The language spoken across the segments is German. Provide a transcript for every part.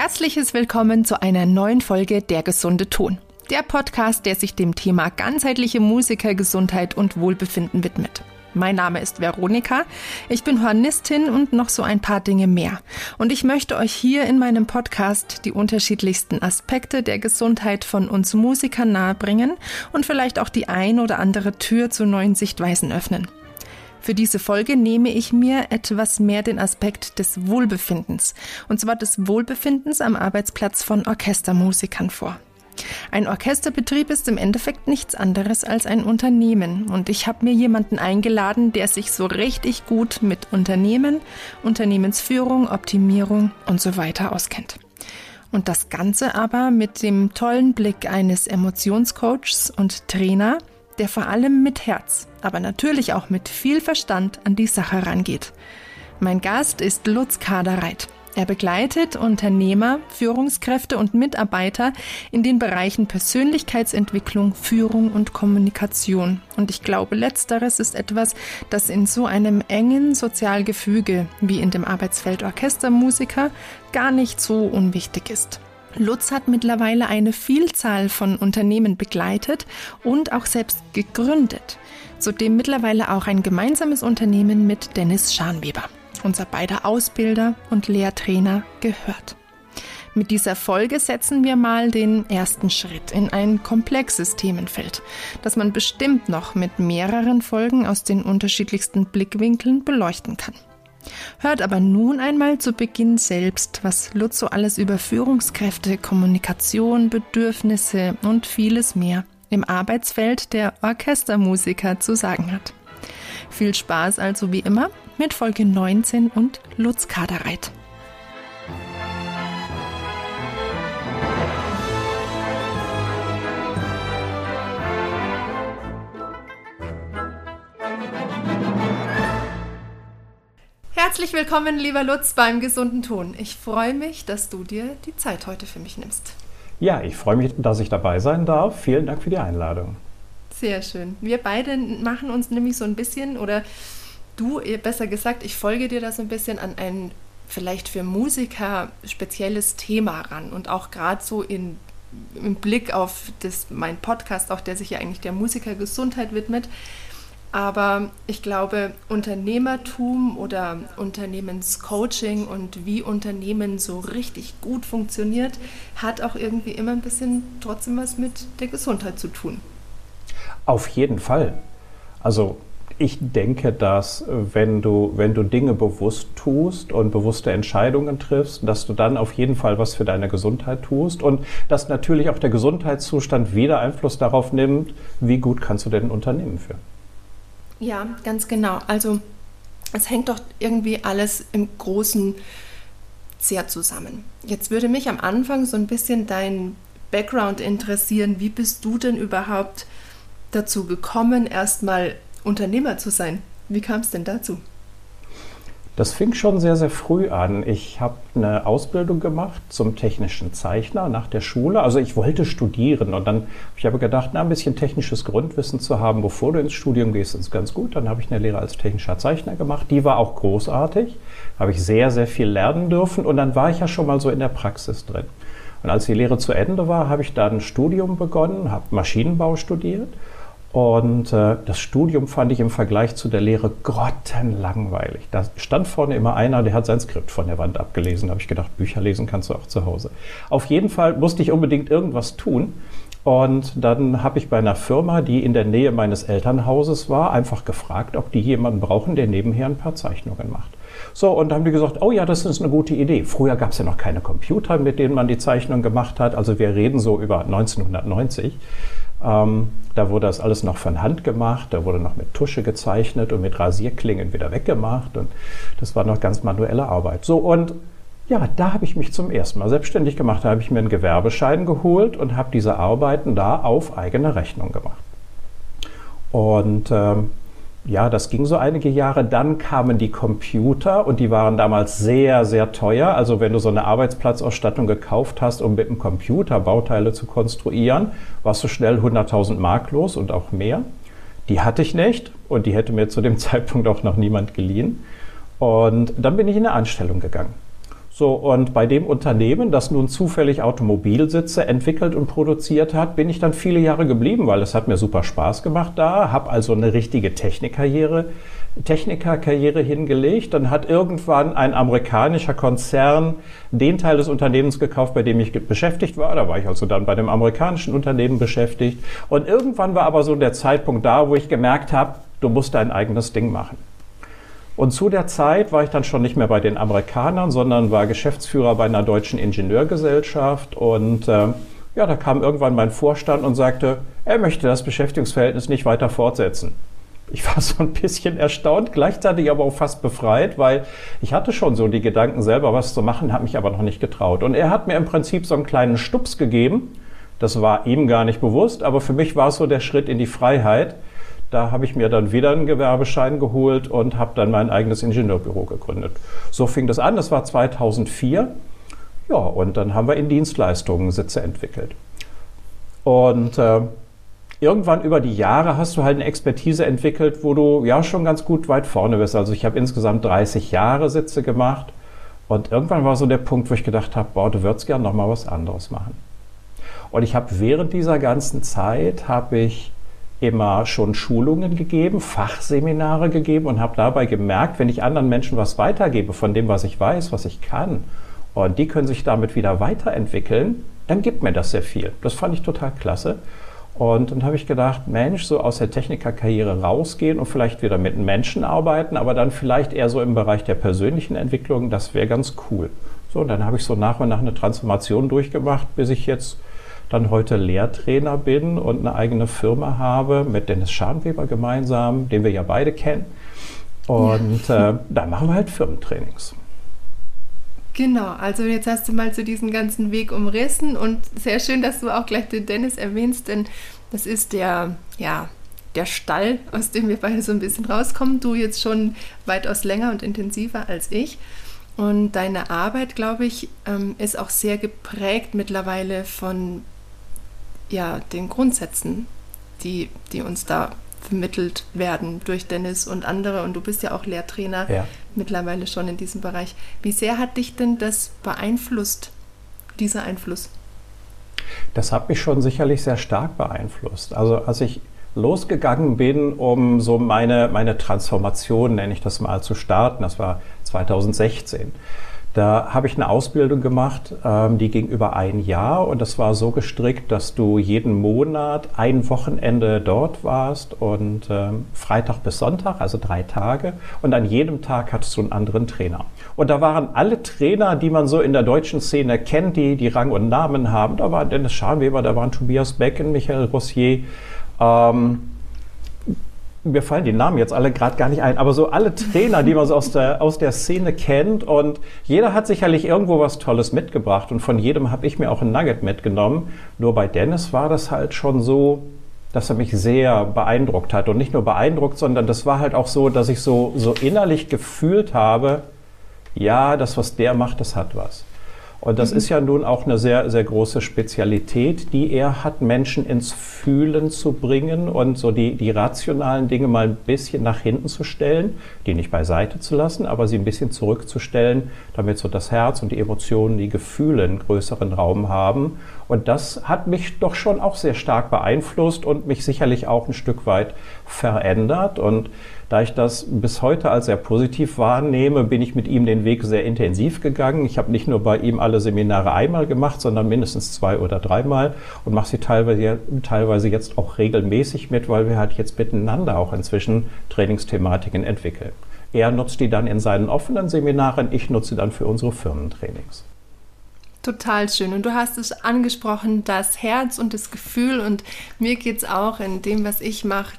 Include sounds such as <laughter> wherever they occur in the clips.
herzliches Willkommen zu einer neuen Folge Der gesunde Ton. Der Podcast, der sich dem Thema ganzheitliche Musikergesundheit und Wohlbefinden widmet. Mein Name ist Veronika, ich bin Hornistin und noch so ein paar Dinge mehr. Und ich möchte euch hier in meinem Podcast die unterschiedlichsten Aspekte der Gesundheit von uns Musikern nahebringen und vielleicht auch die ein oder andere Tür zu neuen Sichtweisen öffnen. Für diese Folge nehme ich mir etwas mehr den Aspekt des Wohlbefindens, und zwar des Wohlbefindens am Arbeitsplatz von Orchestermusikern vor. Ein Orchesterbetrieb ist im Endeffekt nichts anderes als ein Unternehmen und ich habe mir jemanden eingeladen, der sich so richtig gut mit Unternehmen, Unternehmensführung, Optimierung und so weiter auskennt. Und das Ganze aber mit dem tollen Blick eines Emotionscoachs und Trainer, der vor allem mit Herz, aber natürlich auch mit viel Verstand an die Sache rangeht. Mein Gast ist Lutz Kaderreit. Er begleitet Unternehmer, Führungskräfte und Mitarbeiter in den Bereichen Persönlichkeitsentwicklung, Führung und Kommunikation. Und ich glaube, letzteres ist etwas, das in so einem engen Sozialgefüge wie in dem Arbeitsfeld Orchestermusiker gar nicht so unwichtig ist. Lutz hat mittlerweile eine Vielzahl von Unternehmen begleitet und auch selbst gegründet. Zudem mittlerweile auch ein gemeinsames Unternehmen mit Dennis Scharnweber, unser beider Ausbilder und Lehrtrainer, gehört. Mit dieser Folge setzen wir mal den ersten Schritt in ein komplexes Themenfeld, das man bestimmt noch mit mehreren Folgen aus den unterschiedlichsten Blickwinkeln beleuchten kann. Hört aber nun einmal zu Beginn selbst, was Lutzo alles über Führungskräfte, Kommunikation, Bedürfnisse und vieles mehr im Arbeitsfeld der Orchestermusiker zu sagen hat. Viel Spaß also wie immer mit Folge 19 und Lutz Kaderreit. Herzlich willkommen, lieber Lutz, beim gesunden Ton. Ich freue mich, dass du dir die Zeit heute für mich nimmst. Ja, ich freue mich, dass ich dabei sein darf. Vielen Dank für die Einladung. Sehr schön. Wir beide machen uns nämlich so ein bisschen, oder du besser gesagt, ich folge dir da so ein bisschen an ein vielleicht für Musiker spezielles Thema ran und auch gerade so in, im Blick auf das, mein Podcast, auch der sich ja eigentlich der Musikergesundheit widmet aber ich glaube, Unternehmertum oder Unternehmenscoaching und wie Unternehmen so richtig gut funktioniert, hat auch irgendwie immer ein bisschen trotzdem was mit der Gesundheit zu tun. Auf jeden Fall. Also ich denke, dass wenn du, wenn du Dinge bewusst tust und bewusste Entscheidungen triffst, dass du dann auf jeden Fall was für deine Gesundheit tust und dass natürlich auch der Gesundheitszustand wieder Einfluss darauf nimmt, wie gut kannst du denn ein Unternehmen führen. Ja, ganz genau. Also es hängt doch irgendwie alles im Großen sehr zusammen. Jetzt würde mich am Anfang so ein bisschen dein Background interessieren. Wie bist du denn überhaupt dazu gekommen, erstmal Unternehmer zu sein? Wie kam es denn dazu? Das fing schon sehr, sehr früh an. Ich habe eine Ausbildung gemacht zum technischen Zeichner nach der Schule. Also ich wollte studieren und dann ich habe gedacht, na, ein bisschen technisches Grundwissen zu haben, bevor du ins Studium gehst, ist ganz gut. Dann habe ich eine Lehre als technischer Zeichner gemacht. Die war auch großartig. Habe ich sehr, sehr viel lernen dürfen und dann war ich ja schon mal so in der Praxis drin. Und als die Lehre zu Ende war, habe ich dann ein Studium begonnen, habe Maschinenbau studiert und äh, das Studium fand ich im Vergleich zu der Lehre grottenlangweilig. Da stand vorne immer einer, der hat sein Skript von der Wand abgelesen. Da habe ich gedacht, Bücher lesen kannst du auch zu Hause. Auf jeden Fall musste ich unbedingt irgendwas tun. Und dann habe ich bei einer Firma, die in der Nähe meines Elternhauses war, einfach gefragt, ob die jemanden brauchen, der nebenher ein paar Zeichnungen macht. So, und haben die gesagt, oh ja, das ist eine gute Idee. Früher gab es ja noch keine Computer, mit denen man die Zeichnung gemacht hat. Also wir reden so über 1990. Ähm, da wurde das alles noch von Hand gemacht, da wurde noch mit Tusche gezeichnet und mit Rasierklingen wieder weggemacht und das war noch ganz manuelle Arbeit. So und ja, da habe ich mich zum ersten Mal selbstständig gemacht. Da habe ich mir einen Gewerbeschein geholt und habe diese Arbeiten da auf eigene Rechnung gemacht. Und ähm, ja, das ging so einige Jahre. Dann kamen die Computer und die waren damals sehr, sehr teuer. Also wenn du so eine Arbeitsplatzausstattung gekauft hast, um mit dem Computer Bauteile zu konstruieren, warst du schnell 100.000 Mark los und auch mehr. Die hatte ich nicht und die hätte mir zu dem <laughs> Zeitpunkt auch noch niemand geliehen. Und dann bin ich in eine Anstellung gegangen. So, und bei dem Unternehmen, das nun zufällig Automobilsitze entwickelt und produziert hat, bin ich dann viele Jahre geblieben, weil es hat mir super Spaß gemacht da, habe also eine richtige Technikkarriere, Technikerkarriere hingelegt. Dann hat irgendwann ein amerikanischer Konzern den Teil des Unternehmens gekauft, bei dem ich beschäftigt war. Da war ich also dann bei dem amerikanischen Unternehmen beschäftigt. Und irgendwann war aber so der Zeitpunkt da, wo ich gemerkt habe, du musst dein eigenes Ding machen. Und zu der Zeit war ich dann schon nicht mehr bei den Amerikanern, sondern war Geschäftsführer bei einer deutschen Ingenieurgesellschaft. Und äh, ja, da kam irgendwann mein Vorstand und sagte, er möchte das Beschäftigungsverhältnis nicht weiter fortsetzen. Ich war <laughs> so ein bisschen erstaunt, gleichzeitig aber auch fast befreit, weil ich hatte schon so die Gedanken selber, was zu machen, habe mich aber noch nicht getraut. Und er hat mir im Prinzip so einen kleinen Stups gegeben. Das war ihm gar nicht bewusst, aber für mich war es so der Schritt in die Freiheit. Da habe ich mir dann wieder einen Gewerbeschein geholt und habe dann mein eigenes Ingenieurbüro gegründet. So fing das an, das war 2004. Ja, und dann haben wir in Dienstleistungen Sitze entwickelt. Und äh, irgendwann über die Jahre hast du halt eine Expertise entwickelt, wo du ja schon ganz gut weit vorne bist. Also ich habe insgesamt 30 Jahre Sitze gemacht. Und irgendwann war so der Punkt, wo ich gedacht habe, boah, du würdest gerne noch mal was anderes machen. Und ich habe während dieser ganzen Zeit habe ich immer schon Schulungen gegeben, Fachseminare gegeben und habe dabei gemerkt, wenn ich anderen Menschen was weitergebe von dem, was ich weiß, was ich kann, und die können sich damit wieder weiterentwickeln, dann gibt mir das sehr viel. Das fand ich total klasse. Und dann habe ich gedacht, Mensch, so aus der Technikerkarriere rausgehen und vielleicht wieder mit Menschen arbeiten, aber dann vielleicht eher so im Bereich der persönlichen Entwicklung, das wäre ganz cool. So, und dann habe ich so nach und nach eine Transformation durchgemacht, bis ich jetzt dann heute Lehrtrainer bin und eine eigene Firma habe mit Dennis Scharnweber gemeinsam, den wir ja beide kennen. Und ja. <laughs> äh, da machen wir halt Firmentrainings. Genau, also jetzt hast du mal so diesen ganzen Weg umrissen und sehr schön, dass du auch gleich den Dennis erwähnst, denn das ist der, ja, der Stall, aus dem wir beide so ein bisschen rauskommen. Du jetzt schon weitaus länger und intensiver als ich. Und deine Arbeit, glaube ich, ähm, ist auch sehr geprägt mittlerweile von ja, den Grundsätzen, die, die uns da vermittelt werden durch Dennis und andere. Und du bist ja auch Lehrtrainer ja. mittlerweile schon in diesem Bereich. Wie sehr hat dich denn das beeinflusst, dieser Einfluss? Das hat mich schon sicherlich sehr stark beeinflusst. Also als ich losgegangen bin, um so meine, meine Transformation, nenne ich das mal, zu starten, das war 2016 da habe ich eine Ausbildung gemacht, ähm, die ging über ein Jahr und das war so gestrickt, dass du jeden Monat ein Wochenende dort warst und ähm, Freitag bis Sonntag, also drei Tage und an jedem Tag hattest du einen anderen Trainer. Und da waren alle Trainer, die man so in der deutschen Szene kennt, die die Rang und Namen haben. Da war Dennis Scharnweber, da waren Tobias Becken, Michael Rossier, ähm, mir fallen die Namen jetzt alle gerade gar nicht ein, aber so alle Trainer, die man so aus der, aus der Szene kennt und jeder hat sicherlich irgendwo was Tolles mitgebracht und von jedem habe ich mir auch ein Nugget mitgenommen. Nur bei Dennis war das halt schon so, dass er mich sehr beeindruckt hat und nicht nur beeindruckt, sondern das war halt auch so, dass ich so, so innerlich gefühlt habe, ja, das, was der macht, das hat was. Und das mhm. ist ja nun auch eine sehr, sehr große Spezialität, die er hat, Menschen ins Fühlen zu bringen und so die, die rationalen Dinge mal ein bisschen nach hinten zu stellen, die nicht beiseite zu lassen, aber sie ein bisschen zurückzustellen, damit so das Herz und die Emotionen, die Gefühle einen größeren Raum haben. Und das hat mich doch schon auch sehr stark beeinflusst und mich sicherlich auch ein Stück weit verändert. Und da ich das bis heute als sehr positiv wahrnehme, bin ich mit ihm den Weg sehr intensiv gegangen. Ich habe nicht nur bei ihm alle Seminare einmal gemacht, sondern mindestens zwei oder dreimal und mache sie teilweise, teilweise jetzt auch regelmäßig mit, weil wir halt jetzt miteinander auch inzwischen Trainingsthematiken entwickeln. Er nutzt die dann in seinen offenen Seminaren, ich nutze sie dann für unsere Firmentrainings. Total schön. Und du hast es angesprochen, das Herz und das Gefühl. Und mir geht es auch in dem, was ich mache,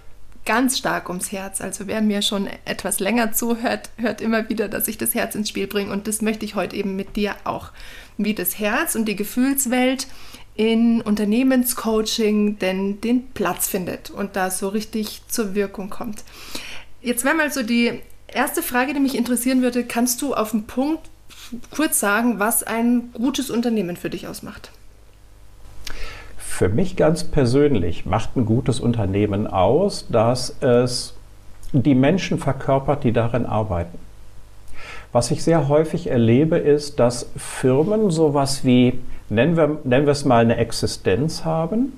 ganz stark ums Herz. Also wer mir schon etwas länger zuhört, hört immer wieder, dass ich das Herz ins Spiel bringe. Und das möchte ich heute eben mit dir auch. Wie das Herz und die Gefühlswelt in Unternehmenscoaching denn den Platz findet und da so richtig zur Wirkung kommt. Jetzt wäre mal so die erste Frage, die mich interessieren würde. Kannst du auf den Punkt kurz sagen, was ein gutes Unternehmen für dich ausmacht? Für mich ganz persönlich macht ein gutes Unternehmen aus, dass es die Menschen verkörpert, die darin arbeiten. Was ich sehr häufig erlebe, ist, dass Firmen sowas wie, nennen wir, nennen wir es mal eine Existenz haben,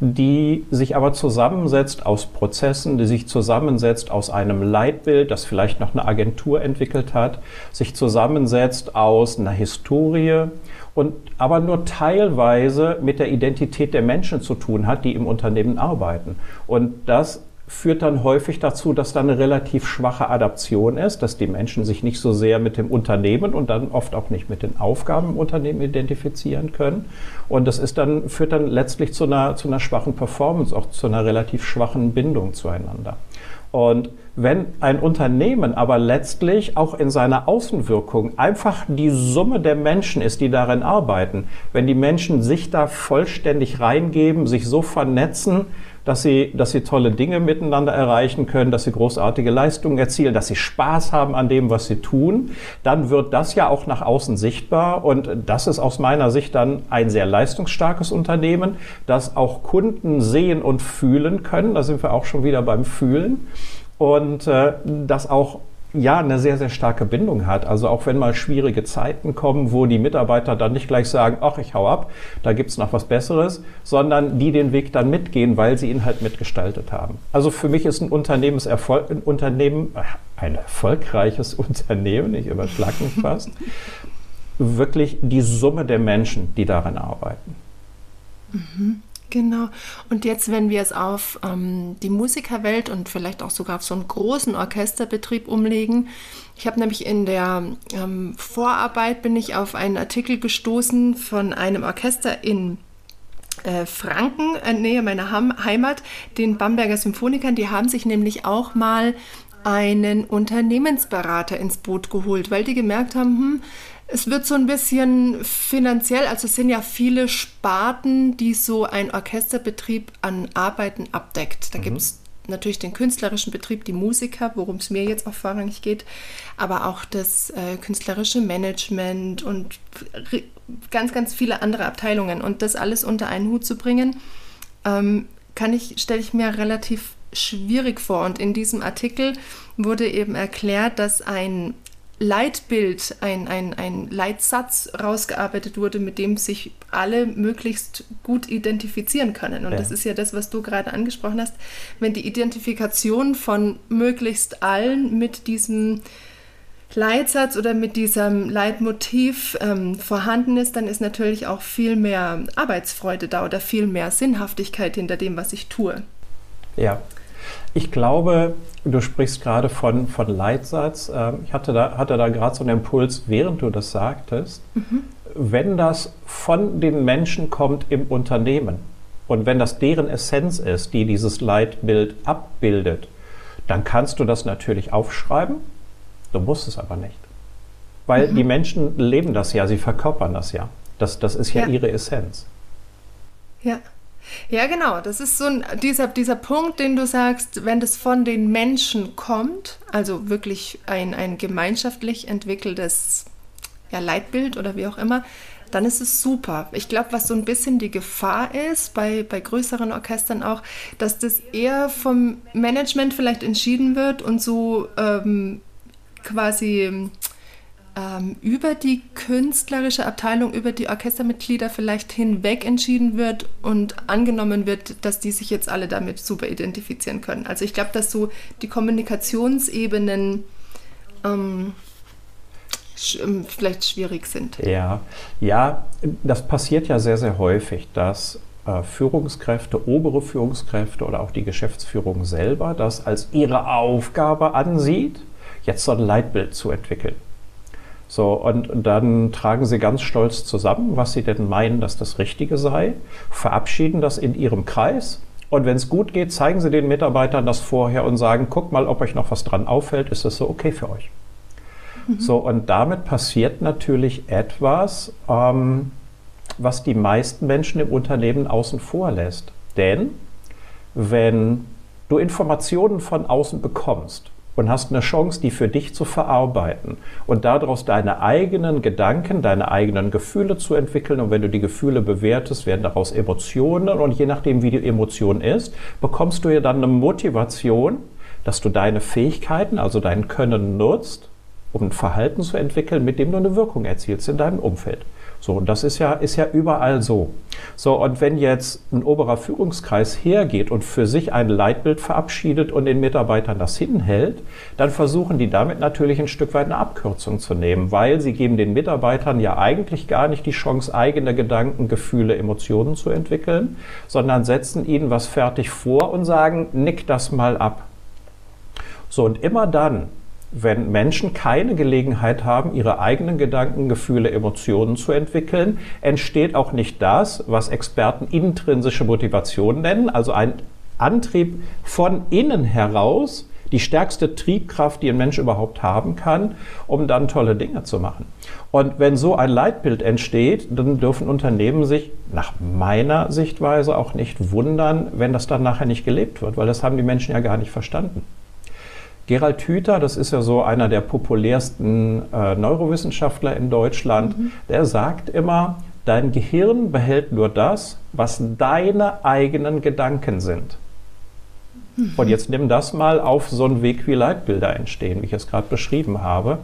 die sich aber zusammensetzt aus Prozessen, die sich zusammensetzt aus einem Leitbild, das vielleicht noch eine Agentur entwickelt hat, sich zusammensetzt aus einer Historie und aber nur teilweise mit der Identität der Menschen zu tun hat, die im Unternehmen arbeiten. Und das führt dann häufig dazu, dass da eine relativ schwache Adaption ist, dass die Menschen sich nicht so sehr mit dem Unternehmen und dann oft auch nicht mit den Aufgaben im Unternehmen identifizieren können. Und das ist dann, führt dann letztlich zu einer, zu einer schwachen Performance, auch zu einer relativ schwachen Bindung zueinander. Und wenn ein Unternehmen aber letztlich auch in seiner Außenwirkung einfach die Summe der Menschen ist, die darin arbeiten, wenn die Menschen sich da vollständig reingeben, sich so vernetzen, dass sie, dass sie tolle Dinge miteinander erreichen können, dass sie großartige Leistungen erzielen, dass sie Spaß haben an dem, was sie tun, dann wird das ja auch nach außen sichtbar. Und das ist aus meiner Sicht dann ein sehr leistungsstarkes Unternehmen, das auch Kunden sehen und fühlen können. Da sind wir auch schon wieder beim Fühlen. Und äh, das auch ja eine sehr, sehr starke Bindung hat. Also auch wenn mal schwierige Zeiten kommen, wo die Mitarbeiter dann nicht gleich sagen, ach, ich hau ab, da gibt's noch was Besseres, sondern die den Weg dann mitgehen, weil sie ihn halt mitgestaltet haben. Also für mich ist ein Unternehmenserfolg, ein Unternehmen, ein erfolgreiches <laughs> Unternehmen, ich überschlag mich fast, wirklich die Summe der Menschen, die darin arbeiten. Mhm. Genau. Und jetzt, wenn wir es auf ähm, die Musikerwelt und vielleicht auch sogar auf so einen großen Orchesterbetrieb umlegen. Ich habe nämlich in der ähm, Vorarbeit bin ich auf einen Artikel gestoßen von einem Orchester in äh, Franken, äh, Nähe meiner Ham Heimat, den Bamberger Symphonikern. Die haben sich nämlich auch mal einen Unternehmensberater ins Boot geholt, weil die gemerkt haben, hm, es wird so ein bisschen finanziell, also es sind ja viele Sparten, die so ein Orchesterbetrieb an Arbeiten abdeckt. Da mhm. gibt es natürlich den künstlerischen Betrieb, die Musiker, worum es mir jetzt auch vorrangig geht, aber auch das äh, künstlerische Management und ganz, ganz viele andere Abteilungen. Und das alles unter einen Hut zu bringen, ähm, kann ich, stelle ich mir relativ schwierig vor. Und in diesem Artikel wurde eben erklärt, dass ein Leitbild, ein, ein, ein Leitsatz rausgearbeitet wurde, mit dem sich alle möglichst gut identifizieren können. Und ja. das ist ja das, was du gerade angesprochen hast. Wenn die Identifikation von möglichst allen mit diesem Leitsatz oder mit diesem Leitmotiv ähm, vorhanden ist, dann ist natürlich auch viel mehr Arbeitsfreude da oder viel mehr Sinnhaftigkeit hinter dem, was ich tue. Ja, ich glaube, du sprichst gerade von, von Leitsatz. Ähm, ich hatte da, hatte da gerade so einen Impuls, während du das sagtest. Mhm. Wenn das von den Menschen kommt im Unternehmen und wenn das deren Essenz ist, die dieses Leitbild abbildet, dann kannst du das natürlich aufschreiben. Du musst es aber nicht. Weil mhm. die Menschen leben das ja, sie verkörpern das ja. Das, das ist ja, ja. ihre Essenz. Ja. Ja, genau. Das ist so ein, dieser, dieser Punkt, den du sagst, wenn das von den Menschen kommt, also wirklich ein, ein gemeinschaftlich entwickeltes ja, Leitbild oder wie auch immer, dann ist es super. Ich glaube, was so ein bisschen die Gefahr ist, bei, bei größeren Orchestern auch, dass das eher vom Management vielleicht entschieden wird und so ähm, quasi ähm, über die künstlerische Abteilung, über die Orchestermitglieder vielleicht hinweg entschieden wird und angenommen wird, dass die sich jetzt alle damit super identifizieren können. Also ich glaube, dass so die Kommunikationsebenen ähm, sch ähm, vielleicht schwierig sind. Ja, ja, das passiert ja sehr, sehr häufig, dass äh, Führungskräfte, obere Führungskräfte oder auch die Geschäftsführung selber das als ihre Aufgabe ansieht, jetzt so ein Leitbild zu entwickeln. So, und dann tragen sie ganz stolz zusammen, was sie denn meinen, dass das Richtige sei, verabschieden das in ihrem Kreis. Und wenn es gut geht, zeigen sie den Mitarbeitern das vorher und sagen, guckt mal, ob euch noch was dran auffällt, ist das so okay für euch. Mhm. So, und damit passiert natürlich etwas, ähm, was die meisten Menschen im Unternehmen außen vor lässt. Denn wenn du Informationen von außen bekommst, und hast eine Chance, die für dich zu verarbeiten und daraus deine eigenen Gedanken, deine eigenen Gefühle zu entwickeln. Und wenn du die Gefühle bewertest, werden daraus Emotionen und je nachdem, wie die Emotion ist, bekommst du ja dann eine Motivation, dass du deine Fähigkeiten, also dein Können nutzt um ein Verhalten zu entwickeln, mit dem du eine Wirkung erzielst in deinem Umfeld. So, und das ist ja, ist ja überall so. So, und wenn jetzt ein oberer Führungskreis hergeht und für sich ein Leitbild verabschiedet und den Mitarbeitern das hinhält, dann versuchen die damit natürlich ein Stück weit eine Abkürzung zu nehmen, weil sie geben den Mitarbeitern ja eigentlich gar nicht die Chance, eigene Gedanken, Gefühle, Emotionen zu entwickeln, sondern setzen ihnen was fertig vor und sagen, nick das mal ab. So, und immer dann, wenn Menschen keine Gelegenheit haben, ihre eigenen Gedanken, Gefühle, Emotionen zu entwickeln, entsteht auch nicht das, was Experten intrinsische Motivation nennen, also ein Antrieb von innen heraus, die stärkste Triebkraft, die ein Mensch überhaupt haben kann, um dann tolle Dinge zu machen. Und wenn so ein Leitbild entsteht, dann dürfen Unternehmen sich nach meiner Sichtweise auch nicht wundern, wenn das dann nachher nicht gelebt wird, weil das haben die Menschen ja gar nicht verstanden. Gerald Hüther, das ist ja so einer der populärsten äh, Neurowissenschaftler in Deutschland, mhm. der sagt immer, dein Gehirn behält nur das, was deine eigenen Gedanken sind. Mhm. Und jetzt nimm das mal auf so einen Weg, wie Leitbilder entstehen, wie ich es gerade beschrieben habe.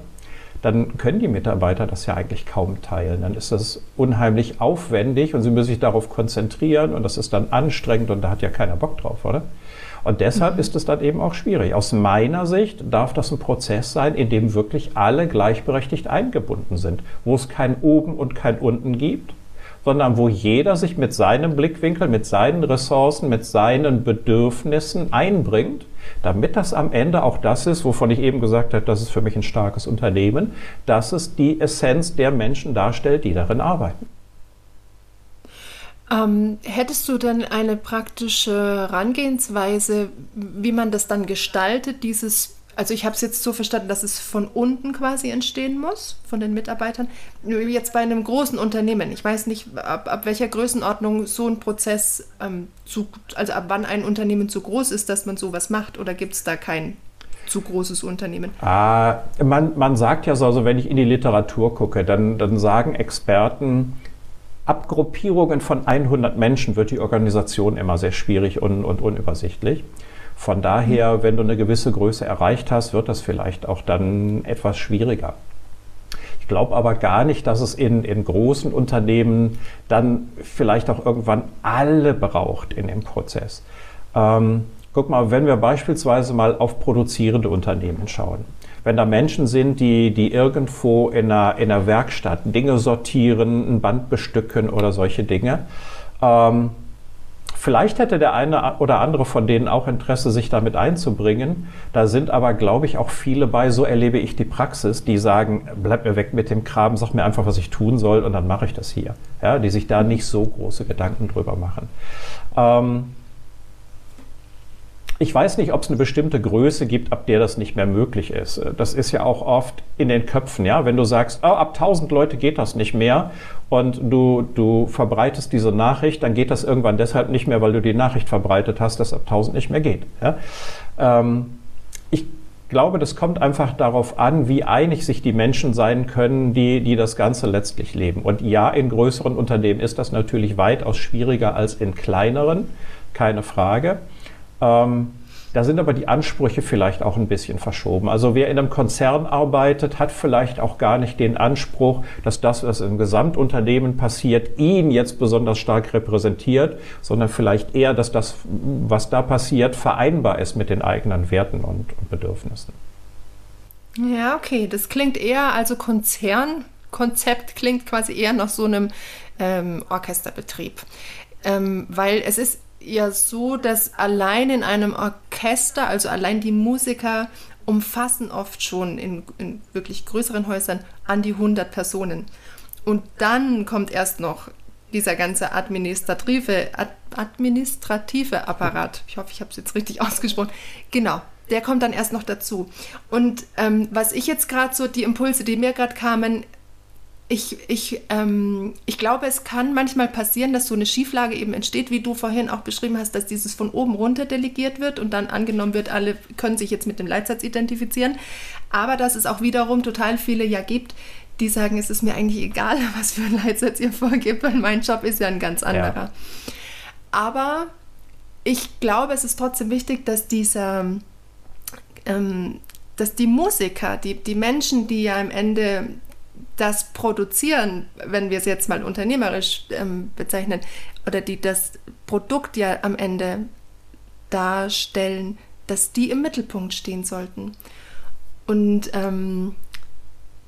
Dann können die Mitarbeiter das ja eigentlich kaum teilen. Dann ist das unheimlich aufwendig und sie müssen sich darauf konzentrieren und das ist dann anstrengend und da hat ja keiner Bock drauf, oder? Und deshalb mhm. ist es dann eben auch schwierig. Aus meiner Sicht darf das ein Prozess sein, in dem wirklich alle gleichberechtigt eingebunden sind, wo es kein Oben und kein Unten gibt, sondern wo jeder sich mit seinem Blickwinkel, mit seinen Ressourcen, mit seinen Bedürfnissen einbringt, damit das am Ende auch das ist, wovon ich eben gesagt habe, das ist für mich ein starkes Unternehmen, dass es die Essenz der Menschen darstellt, die darin arbeiten. Ähm, hättest du denn eine praktische Herangehensweise, wie man das dann gestaltet, dieses, also ich habe es jetzt so verstanden, dass es von unten quasi entstehen muss, von den Mitarbeitern. Jetzt bei einem großen Unternehmen, ich weiß nicht, ab, ab welcher Größenordnung so ein Prozess, ähm, zu, also ab wann ein Unternehmen zu groß ist, dass man sowas macht, oder gibt es da kein zu großes Unternehmen? Ah, man, man sagt ja so, also wenn ich in die Literatur gucke, dann, dann sagen Experten, Ab Gruppierungen von 100 Menschen wird die Organisation immer sehr schwierig und, und unübersichtlich. Von daher, wenn du eine gewisse Größe erreicht hast, wird das vielleicht auch dann etwas schwieriger. Ich glaube aber gar nicht, dass es in, in großen Unternehmen dann vielleicht auch irgendwann alle braucht in dem Prozess. Ähm, guck mal, wenn wir beispielsweise mal auf produzierende Unternehmen schauen wenn da Menschen sind, die, die irgendwo in einer, in einer Werkstatt Dinge sortieren, ein Band bestücken oder solche Dinge. Ähm, Vielleicht hätte der eine oder andere von denen auch Interesse, sich damit einzubringen. Da sind aber, glaube ich, auch viele bei, so erlebe ich die Praxis, die sagen, bleib mir weg mit dem Kram, sag mir einfach, was ich tun soll und dann mache ich das hier. Ja, die sich da nicht so große Gedanken drüber machen. Ähm, ich weiß nicht, ob es eine bestimmte Größe gibt, ab der das nicht mehr möglich ist. Das ist ja auch oft in den Köpfen, ja. Wenn du sagst, oh, ab 1000 Leute geht das nicht mehr und du, du verbreitest diese Nachricht, dann geht das irgendwann deshalb nicht mehr, weil du die Nachricht verbreitet hast, dass ab 1000 nicht mehr geht. Ja? Ähm, ich glaube, das kommt einfach darauf an, wie einig sich die Menschen sein können, die, die das Ganze letztlich leben. Und ja, in größeren Unternehmen ist das natürlich weitaus schwieriger als in kleineren, keine Frage. Ähm, da sind aber die Ansprüche vielleicht auch ein bisschen verschoben. Also wer in einem Konzern arbeitet, hat vielleicht auch gar nicht den Anspruch, dass das, was im Gesamtunternehmen passiert, ihn jetzt besonders stark repräsentiert, sondern vielleicht eher, dass das, was da passiert, vereinbar ist mit den eigenen Werten und, und Bedürfnissen. Ja, okay. Das klingt eher, also Konzernkonzept klingt quasi eher nach so einem ähm, Orchesterbetrieb. Ähm, weil es ist ja so, dass allein in einem Orchester, also allein die Musiker umfassen oft schon in, in wirklich größeren Häusern an die 100 Personen. Und dann kommt erst noch dieser ganze administrative, ad, administrative Apparat. Ich hoffe, ich habe es jetzt richtig <laughs> ausgesprochen. Genau, der kommt dann erst noch dazu. Und ähm, was ich jetzt gerade so, die Impulse, die mir gerade kamen, ich, ich, ähm, ich glaube, es kann manchmal passieren, dass so eine Schieflage eben entsteht, wie du vorhin auch beschrieben hast, dass dieses von oben runter delegiert wird und dann angenommen wird, alle können sich jetzt mit dem Leitsatz identifizieren. Aber dass es auch wiederum total viele ja gibt, die sagen, es ist mir eigentlich egal, <laughs> was für ein Leitsatz ihr vorgebt, weil mein Job ist ja ein ganz anderer. Ja. Aber ich glaube, es ist trotzdem wichtig, dass dieser ähm, dass die Musiker, die, die Menschen, die ja am Ende das produzieren, wenn wir es jetzt mal unternehmerisch ähm, bezeichnen, oder die das Produkt ja am Ende darstellen, dass die im Mittelpunkt stehen sollten. Und ähm,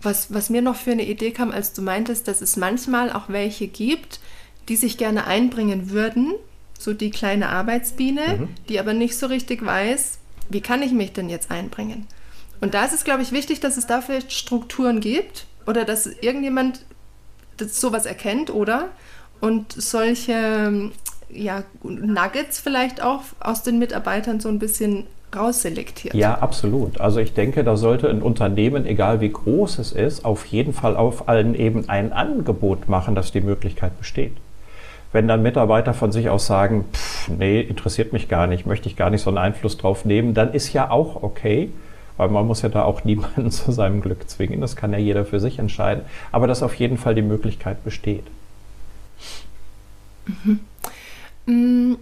was, was mir noch für eine Idee kam, als du meintest, dass es manchmal auch welche gibt, die sich gerne einbringen würden, so die kleine Arbeitsbiene, mhm. die aber nicht so richtig weiß, wie kann ich mich denn jetzt einbringen? Und da ist es, glaube ich, wichtig, dass es dafür Strukturen gibt oder dass irgendjemand das sowas erkennt, oder? Und solche ja, Nuggets vielleicht auch aus den Mitarbeitern so ein bisschen rausselektiert. Ja, absolut. Also ich denke, da sollte ein Unternehmen, egal wie groß es ist, auf jeden Fall auf allen Ebenen ein Angebot machen, dass die Möglichkeit besteht. Wenn dann Mitarbeiter von sich aus sagen, pff, nee, interessiert mich gar nicht, möchte ich gar nicht so einen Einfluss drauf nehmen, dann ist ja auch okay, weil man muss ja da auch <laughs> niemanden zu seinem Glück zwingen. Das kann ja jeder für sich entscheiden. Aber dass auf jeden Fall die Möglichkeit besteht. Mhm. Mm,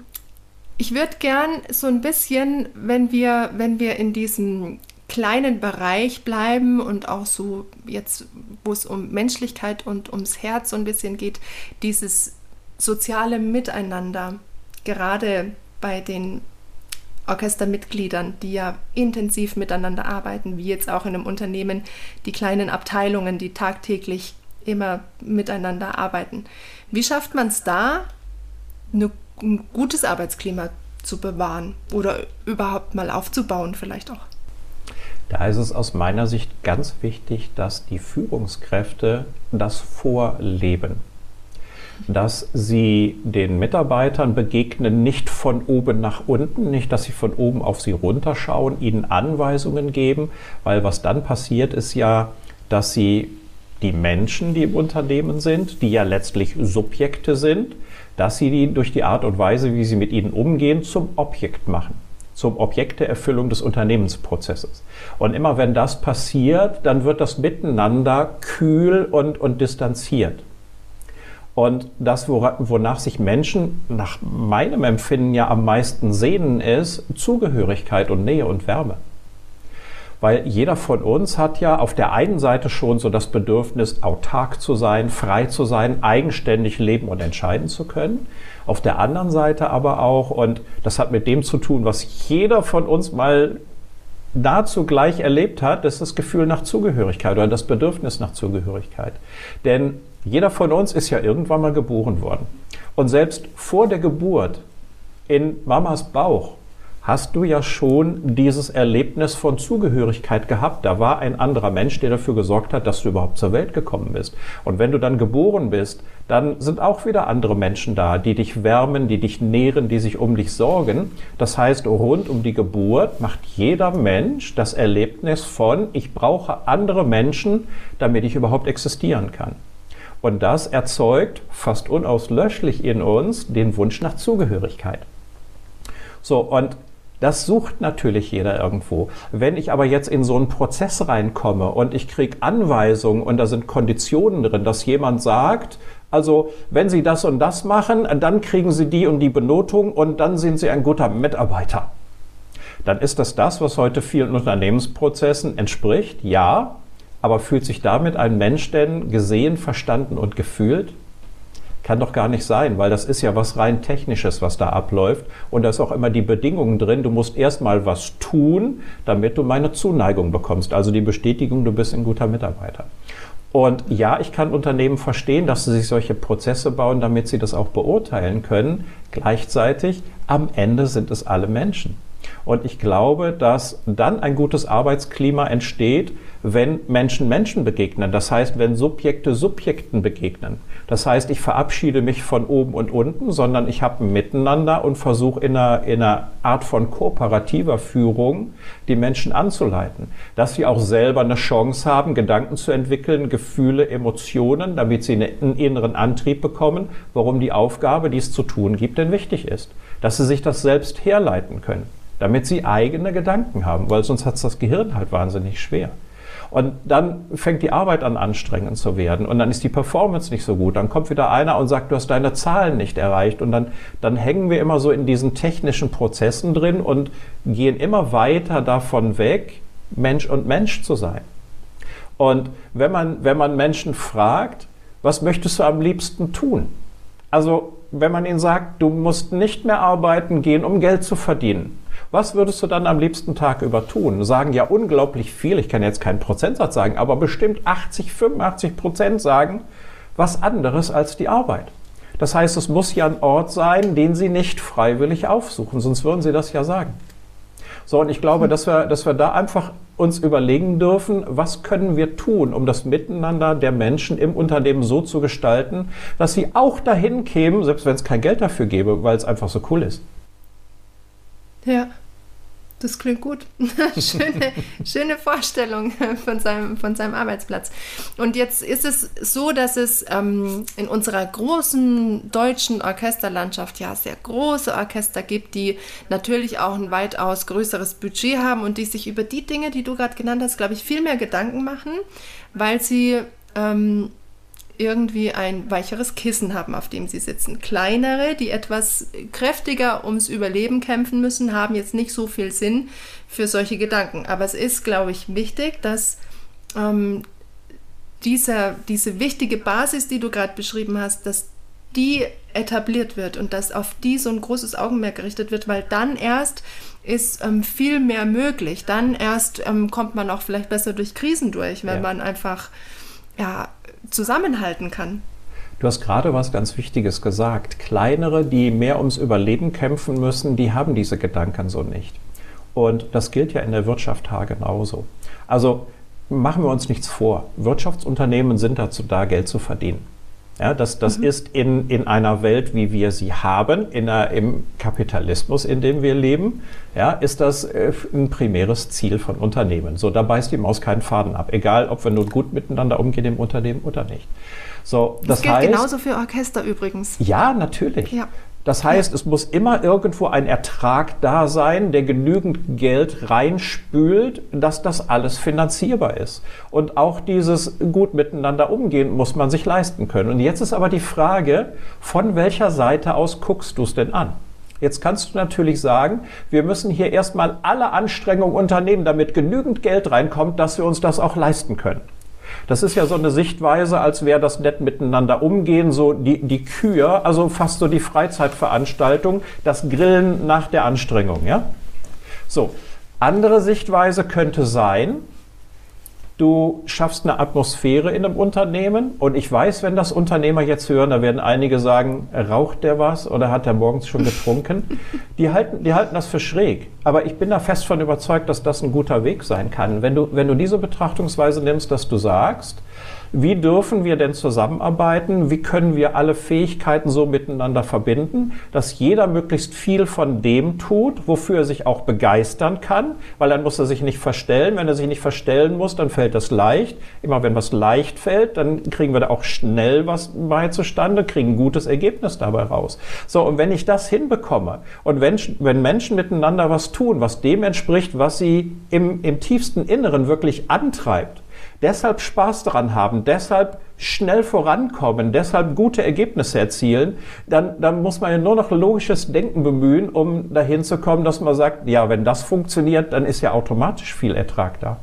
ich würde gern so ein bisschen, wenn wir, wenn wir in diesem kleinen Bereich bleiben und auch so jetzt, wo es um Menschlichkeit und ums Herz so ein bisschen geht, dieses soziale Miteinander, gerade bei den Orchestermitgliedern, die ja intensiv miteinander arbeiten, wie jetzt auch in einem Unternehmen die kleinen Abteilungen, die tagtäglich immer miteinander arbeiten. Wie schafft man es da, eine, ein gutes Arbeitsklima zu bewahren oder überhaupt mal aufzubauen vielleicht auch? Da ist es aus meiner Sicht ganz wichtig, dass die Führungskräfte das vorleben dass sie den Mitarbeitern begegnen, nicht von oben nach unten, nicht, dass sie von oben auf sie runterschauen, ihnen Anweisungen geben, weil was dann passiert ist ja, dass sie die Menschen, die im Unternehmen sind, die ja letztlich Subjekte sind, dass sie die durch die Art und Weise, wie sie mit ihnen umgehen, zum Objekt machen zum Objekt der Erfüllung des Unternehmensprozesses. Und immer wenn das passiert, dann wird das Miteinander kühl und, und distanziert. Und das, wonach sich Menschen nach meinem Empfinden ja am meisten sehnen, ist Zugehörigkeit und Nähe und Wärme. Weil jeder von uns hat ja auf der einen Seite schon so das Bedürfnis, autark zu sein, frei zu sein, eigenständig leben und entscheiden zu können. Auf der anderen Seite aber auch, und das hat mit dem zu tun, was jeder von uns mal nahezu gleich erlebt hat, ist das Gefühl nach Zugehörigkeit oder das Bedürfnis nach Zugehörigkeit. Denn jeder von uns ist ja irgendwann mal geboren worden. Und selbst vor der Geburt in Mamas Bauch hast du ja schon dieses Erlebnis von Zugehörigkeit gehabt. Da war ein anderer Mensch, der dafür gesorgt hat, dass du überhaupt zur Welt gekommen bist. Und wenn du dann geboren bist, dann sind auch wieder andere Menschen da, die dich wärmen, die dich nähren, die sich um dich sorgen. Das heißt, rund um die Geburt macht jeder Mensch das Erlebnis von, ich brauche andere Menschen, damit ich überhaupt existieren kann. Und das erzeugt fast unauslöschlich in uns den Wunsch nach Zugehörigkeit. So, und das sucht natürlich jeder irgendwo. Wenn ich aber jetzt in so einen Prozess reinkomme und ich kriege Anweisungen und da sind Konditionen drin, dass jemand sagt, also wenn Sie das und das machen, dann kriegen Sie die und die Benotung und dann sind Sie ein guter Mitarbeiter. Dann ist das das, was heute vielen Unternehmensprozessen entspricht, ja, aber fühlt sich damit ein Mensch denn gesehen, verstanden und gefühlt? Kann doch gar nicht sein, weil das ist ja was rein Technisches, was da abläuft. Und da ist auch immer die Bedingung drin, du musst erstmal was tun, damit du meine Zuneigung bekommst. Also die Bestätigung, du bist ein guter Mitarbeiter. Und ja, ich kann Unternehmen verstehen, dass sie sich solche Prozesse bauen, damit sie das auch beurteilen können. Gleichzeitig, am Ende sind es alle Menschen. Und ich glaube, dass dann ein gutes Arbeitsklima entsteht, wenn Menschen Menschen begegnen. Das heißt, wenn Subjekte Subjekten begegnen. Das heißt, ich verabschiede mich von oben und unten, sondern ich habe ein Miteinander und versuche in einer, in einer Art von kooperativer Führung die Menschen anzuleiten. Dass sie auch selber eine Chance haben, Gedanken zu entwickeln, Gefühle, Emotionen, damit sie einen inneren Antrieb bekommen, warum die Aufgabe, die es zu tun gibt, denn wichtig ist. Dass sie sich das selbst herleiten können damit sie eigene Gedanken haben, weil sonst hat es das Gehirn halt wahnsinnig schwer. Und dann fängt die Arbeit an anstrengend zu werden und dann ist die Performance nicht so gut. Dann kommt wieder einer und sagt, du hast deine Zahlen nicht erreicht und dann, dann hängen wir immer so in diesen technischen Prozessen drin und gehen immer weiter davon weg, Mensch und Mensch zu sein. Und wenn man, wenn man Menschen fragt, was möchtest du am liebsten tun? Also, wenn man ihnen sagt, du musst nicht mehr arbeiten gehen, um Geld zu verdienen, was würdest du dann am liebsten Tag über tun? Sagen ja unglaublich viel, ich kann jetzt keinen Prozentsatz sagen, aber bestimmt 80, 85 Prozent sagen was anderes als die Arbeit. Das heißt, es muss ja ein Ort sein, den sie nicht freiwillig aufsuchen, sonst würden sie das ja sagen. So, und ich glaube, dass wir, dass wir da einfach uns überlegen dürfen, was können wir tun, um das Miteinander der Menschen im Unternehmen so zu gestalten, dass sie auch dahin kämen, selbst wenn es kein Geld dafür gäbe, weil es einfach so cool ist. Ja. Das klingt gut. <laughs> schöne, schöne Vorstellung von seinem, von seinem Arbeitsplatz. Und jetzt ist es so, dass es ähm, in unserer großen deutschen Orchesterlandschaft ja sehr große Orchester gibt, die natürlich auch ein weitaus größeres Budget haben und die sich über die Dinge, die du gerade genannt hast, glaube ich, viel mehr Gedanken machen, weil sie ähm, irgendwie ein weicheres Kissen haben, auf dem sie sitzen. Kleinere, die etwas kräftiger ums Überleben kämpfen müssen, haben jetzt nicht so viel Sinn für solche Gedanken. Aber es ist, glaube ich, wichtig, dass ähm, dieser, diese wichtige Basis, die du gerade beschrieben hast, dass die etabliert wird und dass auf die so ein großes Augenmerk gerichtet wird, weil dann erst ist ähm, viel mehr möglich. Dann erst ähm, kommt man auch vielleicht besser durch Krisen durch, wenn ja. man einfach ja, zusammenhalten kann. Du hast gerade was ganz Wichtiges gesagt. Kleinere, die mehr ums Überleben kämpfen müssen, die haben diese Gedanken so nicht. Und das gilt ja in der Wirtschaft genauso. Also machen wir uns nichts vor. Wirtschaftsunternehmen sind dazu da, Geld zu verdienen. Ja, das das mhm. ist in, in einer Welt, wie wir sie haben, in einer, im Kapitalismus, in dem wir leben, ja, ist das äh, ein primäres Ziel von Unternehmen. So, da beißt die Maus keinen Faden ab, egal ob wir nun gut miteinander umgehen im Unternehmen oder nicht. So, das, das gilt heißt, genauso für Orchester übrigens. Ja, natürlich. Ja. Das heißt, es muss immer irgendwo ein Ertrag da sein, der genügend Geld reinspült, dass das alles finanzierbar ist. Und auch dieses gut miteinander umgehen muss man sich leisten können. Und jetzt ist aber die Frage, von welcher Seite aus guckst du es denn an? Jetzt kannst du natürlich sagen, wir müssen hier erstmal alle Anstrengungen unternehmen, damit genügend Geld reinkommt, dass wir uns das auch leisten können. Das ist ja so eine Sichtweise, als wäre das nett miteinander umgehen, so die, die Kür, also fast so die Freizeitveranstaltung, das Grillen nach der Anstrengung, ja? So. Andere Sichtweise könnte sein, du schaffst eine Atmosphäre in einem Unternehmen und ich weiß, wenn das Unternehmer jetzt hören, da werden einige sagen, raucht der was oder hat der morgens schon getrunken? <laughs> Die halten, die halten das für schräg. Aber ich bin da fest von überzeugt, dass das ein guter Weg sein kann. Wenn du, wenn du diese Betrachtungsweise nimmst, dass du sagst, wie dürfen wir denn zusammenarbeiten? Wie können wir alle Fähigkeiten so miteinander verbinden, dass jeder möglichst viel von dem tut, wofür er sich auch begeistern kann? Weil dann muss er sich nicht verstellen. Wenn er sich nicht verstellen muss, dann fällt das leicht. Immer wenn was leicht fällt, dann kriegen wir da auch schnell was bei zustande, kriegen ein gutes Ergebnis dabei raus. So, und wenn ich das hinbekomme und wenn, wenn Menschen miteinander was tun, was dem entspricht, was sie im, im tiefsten Inneren wirklich antreibt, deshalb Spaß daran haben, deshalb schnell vorankommen, deshalb gute Ergebnisse erzielen, dann, dann muss man ja nur noch logisches Denken bemühen, um dahin zu kommen, dass man sagt, ja, wenn das funktioniert, dann ist ja automatisch viel Ertrag da.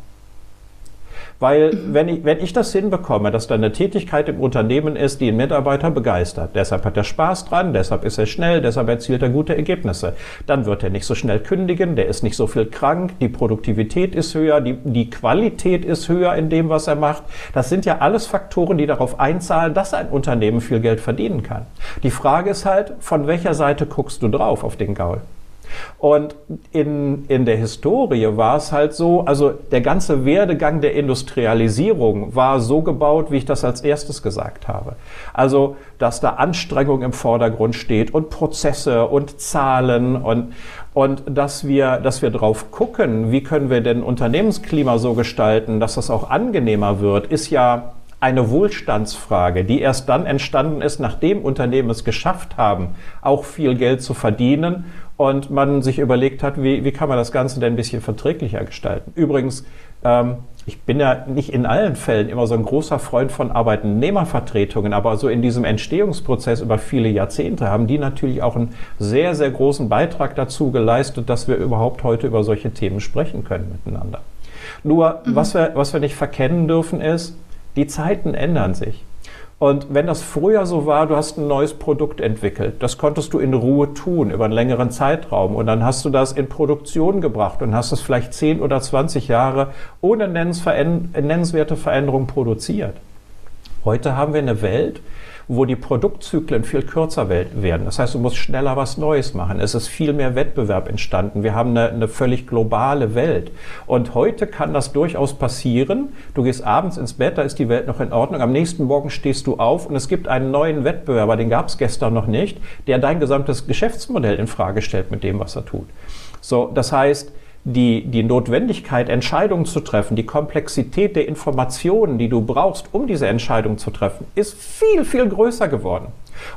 Weil wenn ich, wenn ich das hinbekomme, dass da eine Tätigkeit im Unternehmen ist, die einen Mitarbeiter begeistert, deshalb hat er Spaß dran, deshalb ist er schnell, deshalb erzielt er gute Ergebnisse, dann wird er nicht so schnell kündigen, der ist nicht so viel krank, die Produktivität ist höher, die, die Qualität ist höher in dem, was er macht. Das sind ja alles Faktoren, die darauf einzahlen, dass ein Unternehmen viel Geld verdienen kann. Die Frage ist halt, von welcher Seite guckst du drauf auf den Gaul? Und in, in der Historie war es halt so, also der ganze Werdegang der Industrialisierung war so gebaut, wie ich das als erstes gesagt habe. Also, dass da Anstrengung im Vordergrund steht und Prozesse und Zahlen und, und dass wir, dass wir drauf gucken, wie können wir denn Unternehmensklima so gestalten, dass das auch angenehmer wird, ist ja eine Wohlstandsfrage, die erst dann entstanden ist, nachdem Unternehmen es geschafft haben, auch viel Geld zu verdienen und man sich überlegt hat, wie, wie kann man das Ganze denn ein bisschen verträglicher gestalten. Übrigens, ähm, ich bin ja nicht in allen Fällen immer so ein großer Freund von Arbeitnehmervertretungen, aber so in diesem Entstehungsprozess über viele Jahrzehnte haben die natürlich auch einen sehr, sehr großen Beitrag dazu geleistet, dass wir überhaupt heute über solche Themen sprechen können miteinander. Nur, mhm. was, wir, was wir nicht verkennen dürfen, ist, die Zeiten ändern sich. Und wenn das früher so war, du hast ein neues Produkt entwickelt, das konntest du in Ruhe tun über einen längeren Zeitraum und dann hast du das in Produktion gebracht und hast es vielleicht 10 oder 20 Jahre ohne nennenswerte Veränderungen produziert. Heute haben wir eine Welt, wo die Produktzyklen viel kürzer werden. Das heißt, du musst schneller was Neues machen. Es ist viel mehr Wettbewerb entstanden. Wir haben eine, eine völlig globale Welt. Und heute kann das durchaus passieren. Du gehst abends ins Bett, da ist die Welt noch in Ordnung. Am nächsten Morgen stehst du auf und es gibt einen neuen Wettbewerber, den gab es gestern noch nicht, der dein gesamtes Geschäftsmodell in Frage stellt mit dem, was er tut. So, das heißt, die, die Notwendigkeit, Entscheidungen zu treffen, die Komplexität der Informationen, die du brauchst, um diese Entscheidung zu treffen, ist viel, viel größer geworden.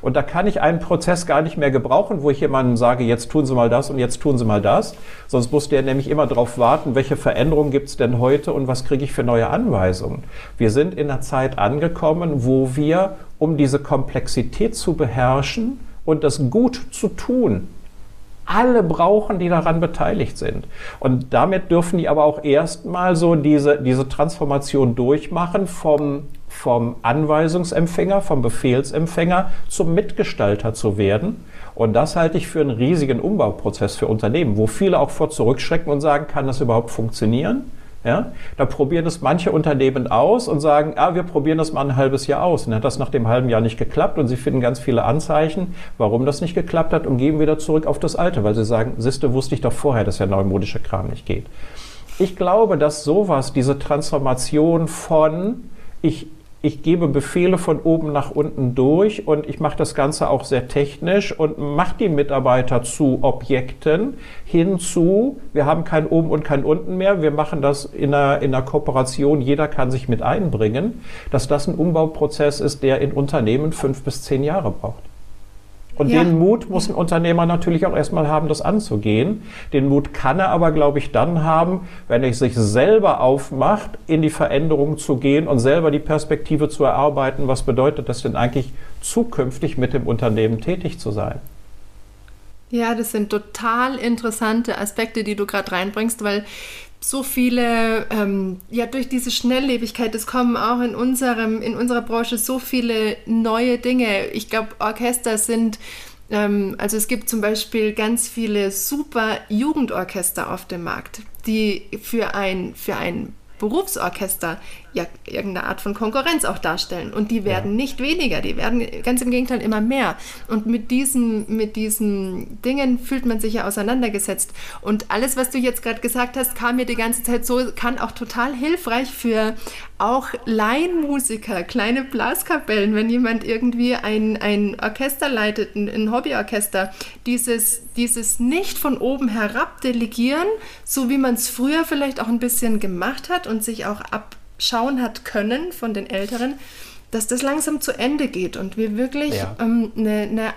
Und da kann ich einen Prozess gar nicht mehr gebrauchen, wo ich jemandem sage, jetzt tun Sie mal das und jetzt tun Sie mal das. Sonst muss der nämlich immer darauf warten, welche Veränderungen gibt es denn heute und was kriege ich für neue Anweisungen. Wir sind in einer Zeit angekommen, wo wir, um diese Komplexität zu beherrschen und das gut zu tun, alle brauchen, die daran beteiligt sind. Und damit dürfen die aber auch erstmal so diese, diese Transformation durchmachen vom, vom Anweisungsempfänger, vom Befehlsempfänger zum Mitgestalter zu werden. Und das halte ich für einen riesigen Umbauprozess für Unternehmen, wo viele auch vor zurückschrecken und sagen, kann das überhaupt funktionieren? Ja? Da probieren es manche Unternehmen aus und sagen, ah, wir probieren das mal ein halbes Jahr aus. Und dann hat das nach dem halben Jahr nicht geklappt und sie finden ganz viele Anzeichen, warum das nicht geklappt hat und gehen wieder zurück auf das Alte, weil sie sagen, siehste, wusste ich doch vorher, dass der neumodische Kram nicht geht. Ich glaube, dass sowas, diese Transformation von ich ich gebe Befehle von oben nach unten durch und ich mache das Ganze auch sehr technisch und mache die Mitarbeiter zu Objekten hinzu, wir haben kein oben und kein unten mehr, wir machen das in einer, in einer Kooperation, jeder kann sich mit einbringen, dass das ein Umbauprozess ist, der in Unternehmen fünf bis zehn Jahre braucht. Und ja. den Mut muss ein Unternehmer natürlich auch erstmal haben, das anzugehen. Den Mut kann er aber, glaube ich, dann haben, wenn er sich selber aufmacht, in die Veränderung zu gehen und selber die Perspektive zu erarbeiten, was bedeutet das denn eigentlich zukünftig mit dem Unternehmen tätig zu sein. Ja, das sind total interessante Aspekte, die du gerade reinbringst, weil so viele, ähm, ja, durch diese Schnelllebigkeit, es kommen auch in unserem, in unserer Branche so viele neue Dinge. Ich glaube, Orchester sind, ähm, also es gibt zum Beispiel ganz viele super Jugendorchester auf dem Markt, die für ein, für ein Berufsorchester ja irgendeine Art von Konkurrenz auch darstellen. Und die werden ja. nicht weniger, die werden ganz im Gegenteil immer mehr. Und mit diesen, mit diesen Dingen fühlt man sich ja auseinandergesetzt. Und alles, was du jetzt gerade gesagt hast, kam mir die ganze Zeit so, kann auch total hilfreich für auch Laienmusiker, kleine Blaskapellen, wenn jemand irgendwie ein, ein Orchester leitet, ein, ein Hobbyorchester, dieses, dieses nicht von oben herab delegieren, so wie man es früher vielleicht auch ein bisschen gemacht hat und sich auch abschauen hat können von den Älteren, dass das langsam zu Ende geht und wir wirklich ja. ähm, eine, eine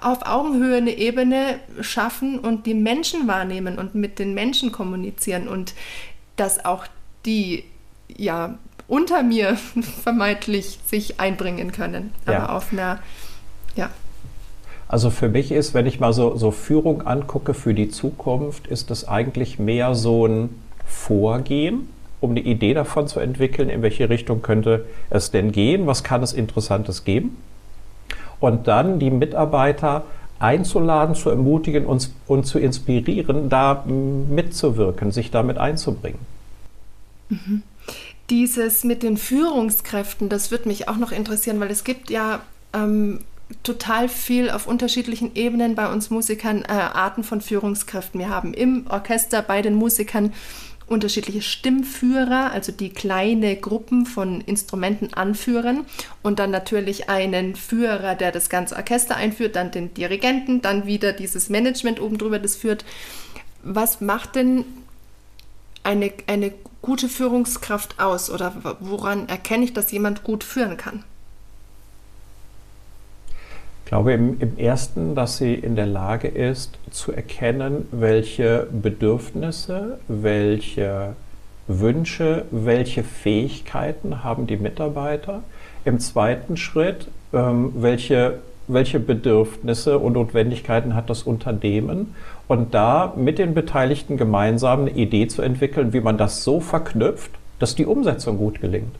auf Augenhöhe eine Ebene schaffen und die Menschen wahrnehmen und mit den Menschen kommunizieren und dass auch die ja unter mir <laughs> vermeintlich sich einbringen können, aber ja. auf einer ja. Also für mich ist, wenn ich mal so, so Führung angucke für die Zukunft, ist es eigentlich mehr so ein Vorgehen, um eine Idee davon zu entwickeln, in welche Richtung könnte es denn gehen, was kann es Interessantes geben. Und dann die Mitarbeiter einzuladen, zu ermutigen und, und zu inspirieren, da mitzuwirken, sich damit einzubringen. Mhm. Dieses mit den Führungskräften, das würde mich auch noch interessieren, weil es gibt ja ähm, total viel auf unterschiedlichen Ebenen bei uns Musikern äh, Arten von Führungskräften. Wir haben im Orchester bei den Musikern unterschiedliche Stimmführer, also die kleine Gruppen von Instrumenten anführen und dann natürlich einen Führer, der das ganze Orchester einführt, dann den Dirigenten, dann wieder dieses Management oben drüber, das führt. Was macht denn eine, eine gute Führungskraft aus oder woran erkenne ich, dass jemand gut führen kann? Ich glaube im, im, ersten, dass sie in der Lage ist zu erkennen, welche Bedürfnisse, welche Wünsche, welche Fähigkeiten haben die Mitarbeiter. Im zweiten Schritt, ähm, welche welche Bedürfnisse und Notwendigkeiten hat das Unternehmen und da mit den Beteiligten gemeinsam eine Idee zu entwickeln, wie man das so verknüpft, dass die Umsetzung gut gelingt.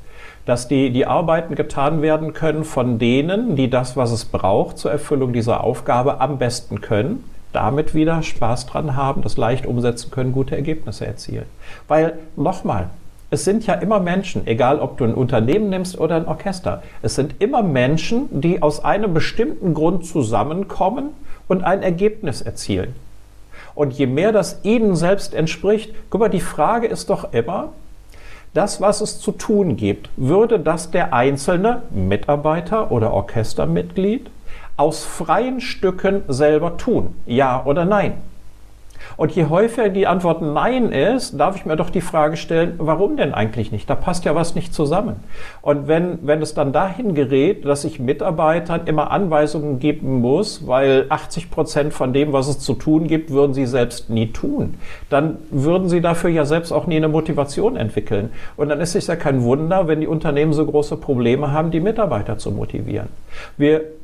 Dass die, die Arbeiten getan werden können von denen, die das, was es braucht zur Erfüllung dieser Aufgabe am besten können, damit wieder Spaß dran haben, das leicht umsetzen können, gute Ergebnisse erzielen. Weil, nochmal, es sind ja immer Menschen, egal ob du ein Unternehmen nimmst oder ein Orchester. Es sind immer Menschen, die aus einem bestimmten Grund zusammenkommen und ein Ergebnis erzielen. Und je mehr das ihnen selbst entspricht, guck mal, die Frage ist doch immer, das, was es zu tun gibt, würde das der einzelne Mitarbeiter oder Orchestermitglied aus freien Stücken selber tun? Ja oder nein? Und je häufiger die Antwort Nein ist, darf ich mir doch die Frage stellen, warum denn eigentlich nicht? Da passt ja was nicht zusammen. Und wenn, wenn es dann dahin gerät, dass ich Mitarbeitern immer Anweisungen geben muss, weil 80 Prozent von dem, was es zu tun gibt, würden sie selbst nie tun, dann würden sie dafür ja selbst auch nie eine Motivation entwickeln. Und dann ist es ja kein Wunder, wenn die Unternehmen so große Probleme haben, die Mitarbeiter zu motivieren. Wir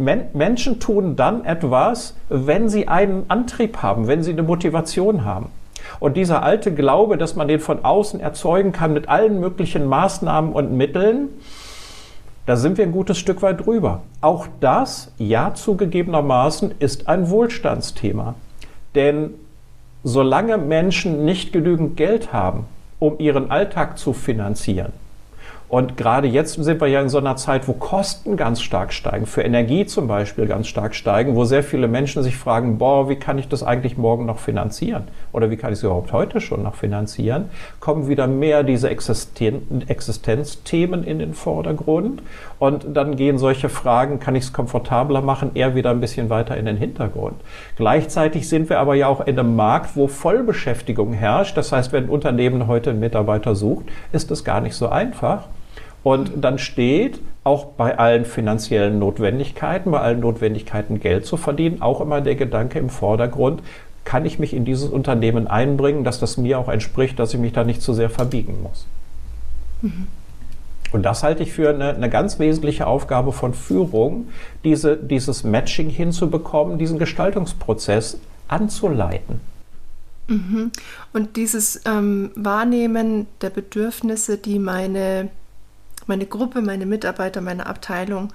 Men Menschen tun dann etwas, wenn sie einen Antrieb haben, wenn sie eine Motivation haben. Und dieser alte Glaube, dass man den von außen erzeugen kann mit allen möglichen Maßnahmen und Mitteln, da sind wir ein gutes Stück weit drüber. Auch das, ja zugegebenermaßen, ist ein Wohlstandsthema. Denn solange Menschen nicht genügend Geld haben, um ihren Alltag zu finanzieren, und gerade jetzt sind wir ja in so einer Zeit, wo Kosten ganz stark steigen, für Energie zum Beispiel ganz stark steigen, wo sehr viele Menschen sich fragen, boah, wie kann ich das eigentlich morgen noch finanzieren? Oder wie kann ich es überhaupt heute schon noch finanzieren? Kommen wieder mehr diese Existen Existenzthemen in den Vordergrund. Und dann gehen solche Fragen, kann ich es komfortabler machen, eher wieder ein bisschen weiter in den Hintergrund. Gleichzeitig sind wir aber ja auch in einem Markt, wo Vollbeschäftigung herrscht. Das heißt, wenn ein Unternehmen heute einen Mitarbeiter sucht, ist es gar nicht so einfach. Und dann steht auch bei allen finanziellen Notwendigkeiten, bei allen Notwendigkeiten Geld zu verdienen, auch immer der Gedanke im Vordergrund, kann ich mich in dieses Unternehmen einbringen, dass das mir auch entspricht, dass ich mich da nicht zu sehr verbiegen muss. Mhm. Und das halte ich für eine, eine, ganz wesentliche Aufgabe von Führung, diese, dieses Matching hinzubekommen, diesen Gestaltungsprozess anzuleiten. Mhm. Und dieses ähm, Wahrnehmen der Bedürfnisse, die meine meine Gruppe, meine Mitarbeiter, meine Abteilung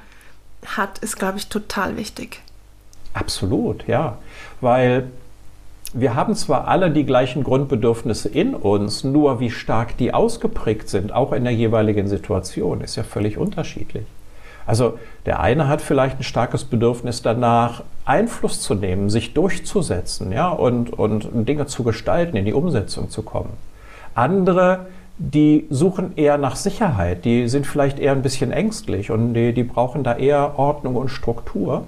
hat, ist, glaube ich, total wichtig. Absolut, ja. Weil wir haben zwar alle die gleichen Grundbedürfnisse in uns, nur wie stark die ausgeprägt sind, auch in der jeweiligen Situation, ist ja völlig unterschiedlich. Also der eine hat vielleicht ein starkes Bedürfnis danach, Einfluss zu nehmen, sich durchzusetzen, ja, und, und Dinge zu gestalten, in die Umsetzung zu kommen. Andere die suchen eher nach Sicherheit, die sind vielleicht eher ein bisschen ängstlich und die, die brauchen da eher Ordnung und Struktur.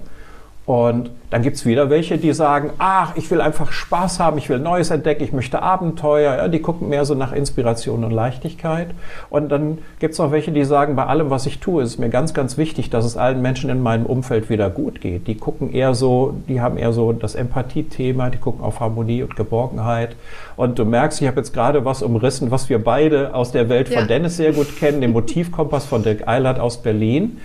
Und dann gibt es wieder welche, die sagen, ach, ich will einfach Spaß haben, ich will Neues entdecken, ich möchte Abenteuer. Ja, die gucken mehr so nach Inspiration und Leichtigkeit. Und dann gibt es auch welche, die sagen, bei allem, was ich tue, ist es mir ganz, ganz wichtig, dass es allen Menschen in meinem Umfeld wieder gut geht. Die gucken eher so, die haben eher so das Empathie-Thema, die gucken auf Harmonie und Geborgenheit. Und du merkst, ich habe jetzt gerade was umrissen, was wir beide aus der Welt von ja. Dennis sehr gut kennen, den <laughs> Motivkompass von Dirk Eilert aus Berlin.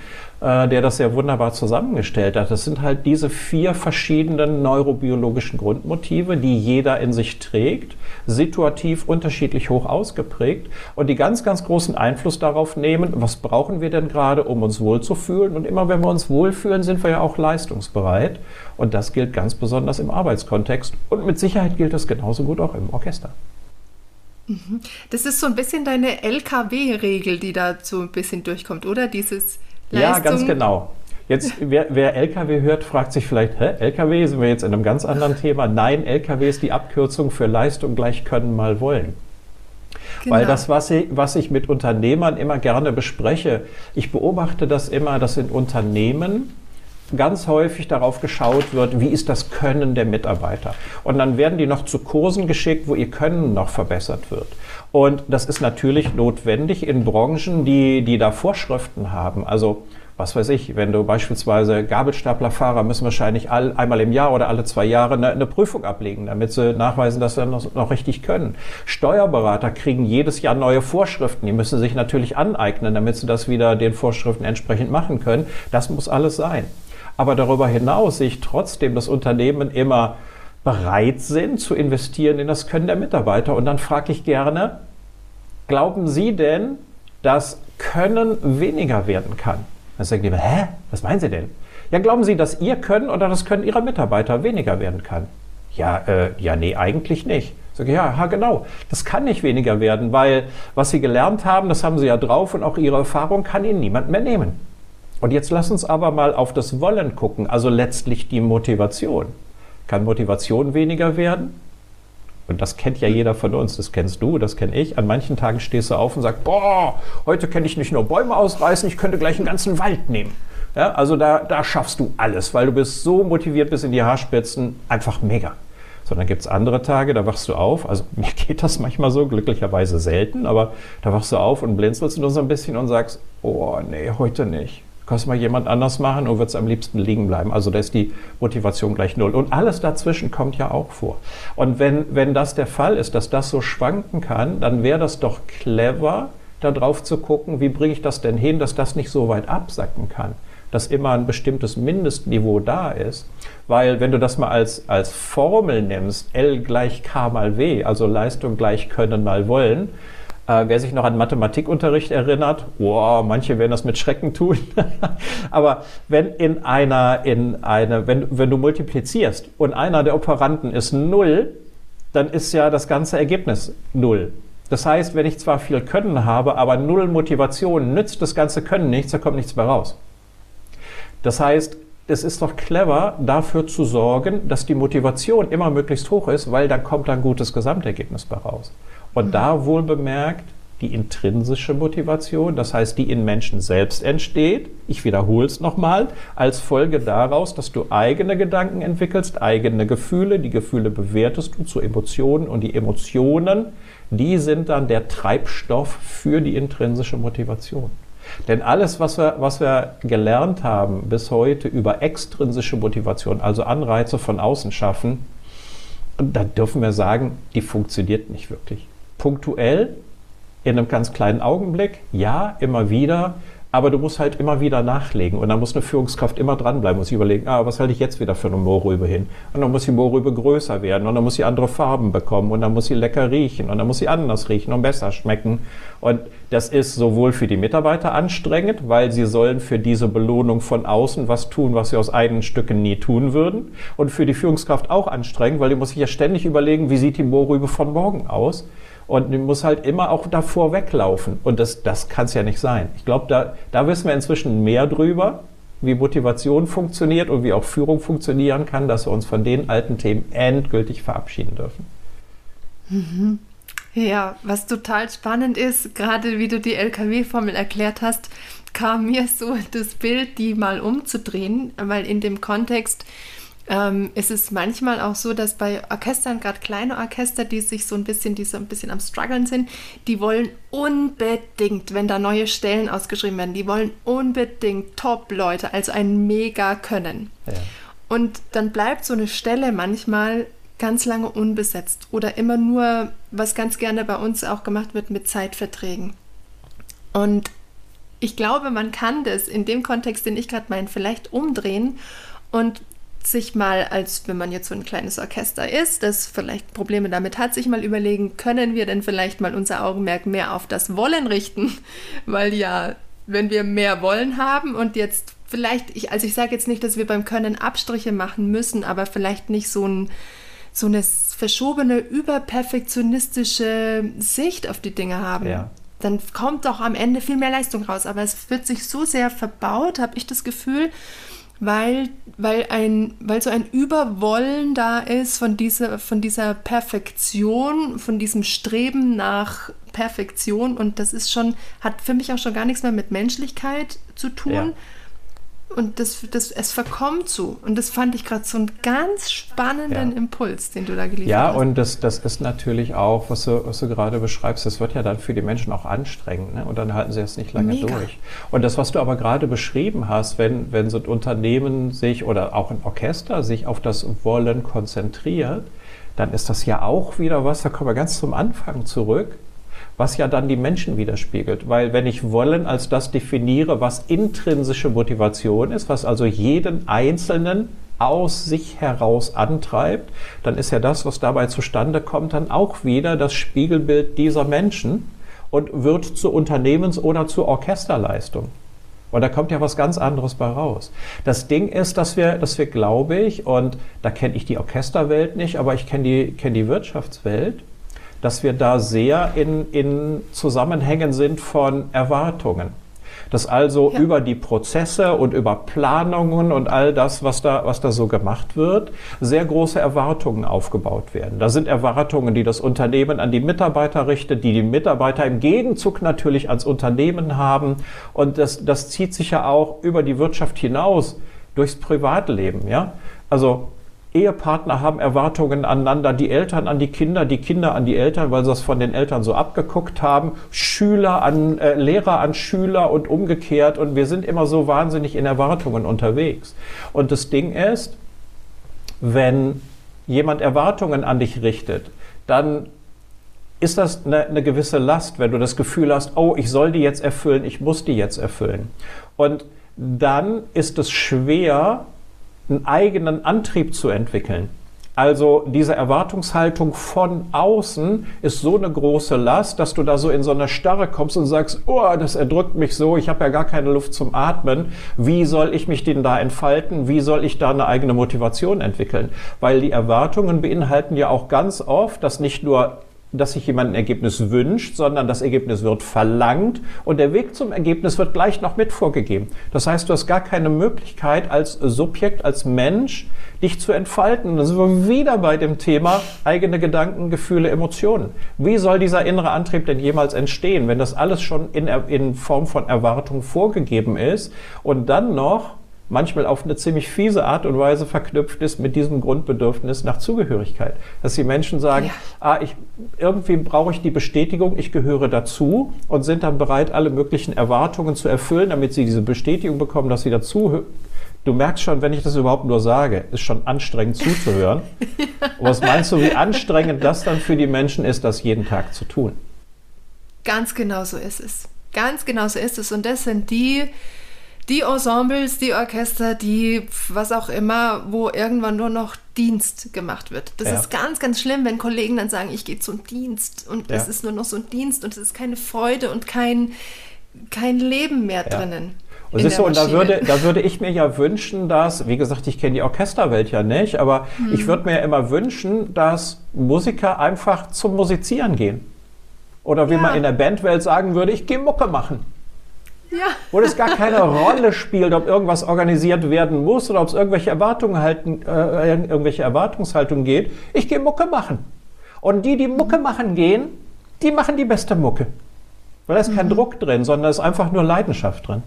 Äh, der das sehr wunderbar zusammengestellt hat. Das sind halt diese vier verschiedenen neurobiologischen Grundmotive, die jeder in sich trägt, situativ unterschiedlich hoch ausgeprägt und die ganz, ganz großen Einfluss darauf nehmen, was brauchen wir denn gerade, um uns wohlzufühlen. Und immer wenn wir uns wohlfühlen, sind wir ja auch leistungsbereit. Und das gilt ganz besonders im Arbeitskontext. Und mit Sicherheit gilt das genauso gut auch im Orchester. Mhm. Das ist so ein bisschen deine LKW-Regel, die da so ein bisschen durchkommt, oder? Dieses ja, ganz genau. Jetzt, wer, wer, LKW hört, fragt sich vielleicht, hä, LKW, sind wir jetzt in einem ganz anderen Thema? Nein, LKW ist die Abkürzung für Leistung gleich können mal wollen. Genau. Weil das, was ich, was ich mit Unternehmern immer gerne bespreche, ich beobachte das immer, dass in Unternehmen ganz häufig darauf geschaut wird, wie ist das Können der Mitarbeiter. Und dann werden die noch zu Kursen geschickt, wo ihr Können noch verbessert wird. Und das ist natürlich notwendig in Branchen, die, die da Vorschriften haben. Also was weiß ich, wenn du beispielsweise Gabelstaplerfahrer müssen wahrscheinlich all, einmal im Jahr oder alle zwei Jahre eine, eine Prüfung ablegen, damit sie nachweisen, dass sie noch, noch, richtig können. Steuerberater kriegen jedes Jahr neue Vorschriften, die müssen sich natürlich aneignen, damit sie das wieder den Vorschriften entsprechend machen können. Das muss alles sein. Aber darüber hinaus sehe ich trotzdem, dass Unternehmen immer bereit sind zu investieren in das Können der Mitarbeiter. Und dann frage ich gerne, glauben Sie denn, dass Können weniger werden kann? Dann sagen die, hä? Was meinen Sie denn? Ja, glauben Sie, dass Ihr Können oder das Können Ihrer Mitarbeiter weniger werden kann? Ja, äh, ja, nee, eigentlich nicht. Sag ich, ja, ha, genau. Das kann nicht weniger werden, weil was Sie gelernt haben, das haben Sie ja drauf und auch Ihre Erfahrung kann Ihnen niemand mehr nehmen. Und jetzt lass uns aber mal auf das Wollen gucken, also letztlich die Motivation. Kann Motivation weniger werden? Und das kennt ja jeder von uns, das kennst du, das kenne ich. An manchen Tagen stehst du auf und sagst, boah, heute kann ich nicht nur Bäume ausreißen, ich könnte gleich einen ganzen Wald nehmen. Ja, also da, da schaffst du alles, weil du bist so motiviert bis in die Haarspitzen, einfach mega. So, dann gibt es andere Tage, da wachst du auf, also <laughs> mir geht das manchmal so, glücklicherweise selten, aber da wachst du auf und blinzelst nur so ein bisschen und sagst, oh nee, heute nicht kannst mal jemand anders machen und wird am liebsten liegen bleiben. Also da ist die Motivation gleich null. Und alles dazwischen kommt ja auch vor. Und wenn, wenn das der Fall ist, dass das so schwanken kann, dann wäre das doch clever, darauf zu gucken, wie bringe ich das denn hin, dass das nicht so weit absacken kann. Dass immer ein bestimmtes Mindestniveau da ist. Weil wenn du das mal als, als Formel nimmst, L gleich K mal W, also Leistung gleich Können mal Wollen, äh, wer sich noch an Mathematikunterricht erinnert, wow, manche werden das mit Schrecken tun. <laughs> Aber wenn in einer, in eine, wenn, wenn du multiplizierst und einer der Operanten ist null, dann ist ja das ganze Ergebnis null. Das heißt, wenn ich zwar viel Können habe, aber null Motivation, nützt das ganze Können nichts, da kommt nichts mehr raus. Das heißt, es ist doch clever, dafür zu sorgen, dass die Motivation immer möglichst hoch ist, weil dann kommt ein gutes Gesamtergebnis bei raus. Und da wohl bemerkt die intrinsische Motivation, das heißt, die in Menschen selbst entsteht, ich wiederhole es nochmal, als Folge daraus, dass du eigene Gedanken entwickelst, eigene Gefühle, die Gefühle bewertest du zu Emotionen und die Emotionen, die sind dann der Treibstoff für die intrinsische Motivation. Denn alles, was wir, was wir gelernt haben bis heute über extrinsische Motivation, also Anreize von außen schaffen, da dürfen wir sagen, die funktioniert nicht wirklich punktuell, in einem ganz kleinen Augenblick, ja, immer wieder, aber du musst halt immer wieder nachlegen und dann muss eine Führungskraft immer dranbleiben, muss überlegen, ah, was halte ich jetzt wieder für eine Mohrrübe hin? Und dann muss die Mohrrübe größer werden und dann muss sie andere Farben bekommen und dann muss sie lecker riechen und dann muss sie anders riechen und besser schmecken. Und das ist sowohl für die Mitarbeiter anstrengend, weil sie sollen für diese Belohnung von außen was tun, was sie aus eigenen Stücken nie tun würden. Und für die Führungskraft auch anstrengend, weil die muss sich ja ständig überlegen, wie sieht die Mohrrübe von morgen aus? Und die muss halt immer auch davor weglaufen. Und das, das kann es ja nicht sein. Ich glaube, da, da wissen wir inzwischen mehr drüber, wie Motivation funktioniert und wie auch Führung funktionieren kann, dass wir uns von den alten Themen endgültig verabschieden dürfen. Mhm. Ja, was total spannend ist, gerade wie du die LKW-Formel erklärt hast, kam mir so das Bild, die mal umzudrehen, weil in dem Kontext ähm, es ist manchmal auch so, dass bei Orchestern, gerade kleine Orchester, die sich so ein bisschen, die so ein bisschen am struggeln sind, die wollen unbedingt, wenn da neue Stellen ausgeschrieben werden, die wollen unbedingt Top-Leute, also ein mega Können. Ja. Und dann bleibt so eine Stelle manchmal ganz lange unbesetzt oder immer nur, was ganz gerne bei uns auch gemacht wird, mit Zeitverträgen. Und ich glaube, man kann das in dem Kontext, den ich gerade meine, vielleicht umdrehen und sich mal, als wenn man jetzt so ein kleines Orchester ist, das vielleicht Probleme damit hat, sich mal überlegen, können wir denn vielleicht mal unser Augenmerk mehr auf das Wollen richten? <laughs> Weil ja, wenn wir mehr Wollen haben und jetzt vielleicht, ich, also ich sage jetzt nicht, dass wir beim Können Abstriche machen müssen, aber vielleicht nicht so ein so eine verschobene, überperfektionistische Sicht auf die Dinge haben. Ja dann kommt doch am Ende viel mehr Leistung raus. Aber es wird sich so sehr verbaut, habe ich das Gefühl, weil, weil, ein, weil so ein Überwollen da ist von dieser, von dieser Perfektion, von diesem Streben nach Perfektion. Und das ist schon, hat für mich auch schon gar nichts mehr mit Menschlichkeit zu tun. Ja. Und das, das, es verkommt so. Und das fand ich gerade so einen ganz spannenden ja. Impuls, den du da geliefert ja, hast. Ja, und das, das ist natürlich auch, was du, was du gerade beschreibst, das wird ja dann für die Menschen auch anstrengend. Ne? Und dann halten sie es nicht lange Mega. durch. Und das, was du aber gerade beschrieben hast, wenn, wenn so ein Unternehmen sich oder auch ein Orchester sich auf das Wollen konzentriert, dann ist das ja auch wieder was, da kommen wir ganz zum Anfang zurück was ja dann die Menschen widerspiegelt. Weil wenn ich wollen als das definiere, was intrinsische Motivation ist, was also jeden Einzelnen aus sich heraus antreibt, dann ist ja das, was dabei zustande kommt, dann auch wieder das Spiegelbild dieser Menschen und wird zur Unternehmens- oder zur Orchesterleistung. Und da kommt ja was ganz anderes bei raus. Das Ding ist, dass wir, dass wir, glaube ich, und da kenne ich die Orchesterwelt nicht, aber ich kenne die, kenn die Wirtschaftswelt, dass wir da sehr in, in Zusammenhängen sind von Erwartungen dass also ja. über die Prozesse und über Planungen und all das, was da, was da so gemacht wird, sehr große Erwartungen aufgebaut werden. Da sind Erwartungen, die das Unternehmen an die Mitarbeiter richtet, die die Mitarbeiter im Gegenzug natürlich ans Unternehmen haben. Und das, das zieht sich ja auch über die Wirtschaft hinaus durchs Privatleben. Ja? Also Ehepartner haben Erwartungen aneinander, die Eltern an die Kinder, die Kinder an die Eltern, weil sie das von den Eltern so abgeguckt haben, Schüler an äh, Lehrer an Schüler und umgekehrt und wir sind immer so wahnsinnig in Erwartungen unterwegs. Und das Ding ist, wenn jemand Erwartungen an dich richtet, dann ist das eine, eine gewisse Last, wenn du das Gefühl hast, oh, ich soll die jetzt erfüllen, ich muss die jetzt erfüllen. Und dann ist es schwer, einen eigenen Antrieb zu entwickeln. Also diese Erwartungshaltung von außen ist so eine große Last, dass du da so in so eine Starre kommst und sagst, oh, das erdrückt mich so, ich habe ja gar keine Luft zum Atmen. Wie soll ich mich denn da entfalten? Wie soll ich da eine eigene Motivation entwickeln? Weil die Erwartungen beinhalten ja auch ganz oft, dass nicht nur dass sich jemand ein Ergebnis wünscht, sondern das Ergebnis wird verlangt und der Weg zum Ergebnis wird gleich noch mit vorgegeben. Das heißt, du hast gar keine Möglichkeit als Subjekt, als Mensch, dich zu entfalten. Und dann sind wir wieder bei dem Thema eigene Gedanken, Gefühle, Emotionen. Wie soll dieser innere Antrieb denn jemals entstehen, wenn das alles schon in, in Form von Erwartung vorgegeben ist und dann noch manchmal auf eine ziemlich fiese Art und Weise verknüpft ist mit diesem Grundbedürfnis nach Zugehörigkeit. Dass die Menschen sagen, ja. ah, ich, irgendwie brauche ich die Bestätigung, ich gehöre dazu und sind dann bereit, alle möglichen Erwartungen zu erfüllen, damit sie diese Bestätigung bekommen, dass sie dazu Du merkst schon, wenn ich das überhaupt nur sage, ist schon anstrengend zuzuhören. <laughs> ja. Was meinst du, wie anstrengend das dann für die Menschen ist, das jeden Tag zu tun? Ganz genau so ist es. Ganz genau so ist es. Und das sind die, die Ensembles, die Orchester, die was auch immer, wo irgendwann nur noch Dienst gemacht wird. Das ja. ist ganz, ganz schlimm, wenn Kollegen dann sagen, ich gehe zum Dienst und ja. es ist nur noch so ein Dienst und es ist keine Freude und kein, kein Leben mehr ja. drinnen. Und, du, und da würde, da würde ich mir ja wünschen, dass, wie gesagt, ich kenne die Orchesterwelt ja nicht, aber hm. ich würde mir ja immer wünschen, dass Musiker einfach zum Musizieren gehen. Oder wie man in der Bandwelt sagen würde, ich gehe Mucke machen. Ja. Wo es gar keine Rolle spielt, ob irgendwas organisiert werden muss oder ob es irgendwelche Erwartungen halten, äh, irgendwelche Erwartungshaltungen geht. Ich gehe Mucke machen. Und die, die Mucke machen gehen, die machen die beste Mucke. Weil da ist mhm. kein Druck drin, sondern da ist einfach nur Leidenschaft drin.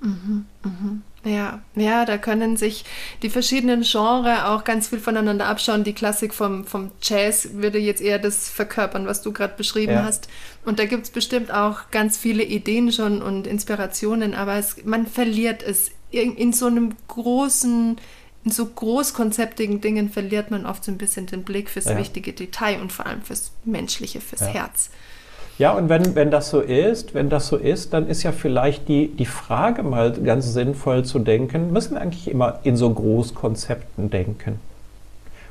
Mhm, mhm. Ja, ja, da können sich die verschiedenen Genres auch ganz viel voneinander abschauen. Die Klassik vom, vom Jazz würde jetzt eher das verkörpern, was du gerade beschrieben ja. hast. Und da gibt es bestimmt auch ganz viele Ideen schon und Inspirationen, aber es, man verliert es. In, in so einem großen, in so großkonzeptigen Dingen verliert man oft so ein bisschen den Blick fürs ja. wichtige Detail und vor allem fürs Menschliche, fürs ja. Herz. Ja, und wenn, wenn das so ist, wenn das so ist, dann ist ja vielleicht die, die Frage mal ganz sinnvoll zu denken, müssen wir eigentlich immer in so Großkonzepten denken?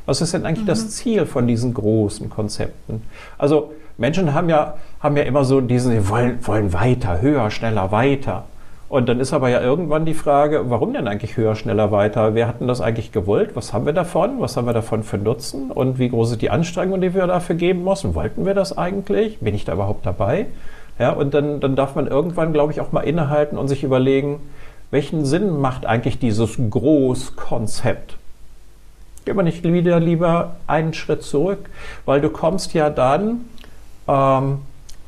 Was ist denn eigentlich mhm. das Ziel von diesen großen Konzepten? Also Menschen haben ja, haben ja immer so diesen, sie wollen, wollen weiter, höher, schneller, weiter. Und dann ist aber ja irgendwann die Frage, warum denn eigentlich höher, schneller, weiter? Wer hat denn das eigentlich gewollt? Was haben wir davon? Was haben wir davon für Nutzen? Und wie groß ist die Anstrengung, die wir dafür geben müssen? Wollten wir das eigentlich? Bin ich da überhaupt dabei? Ja, und dann, dann darf man irgendwann, glaube ich, auch mal innehalten und sich überlegen, welchen Sinn macht eigentlich dieses Großkonzept? Gehen wir nicht wieder lieber einen Schritt zurück, weil du kommst ja dann ähm,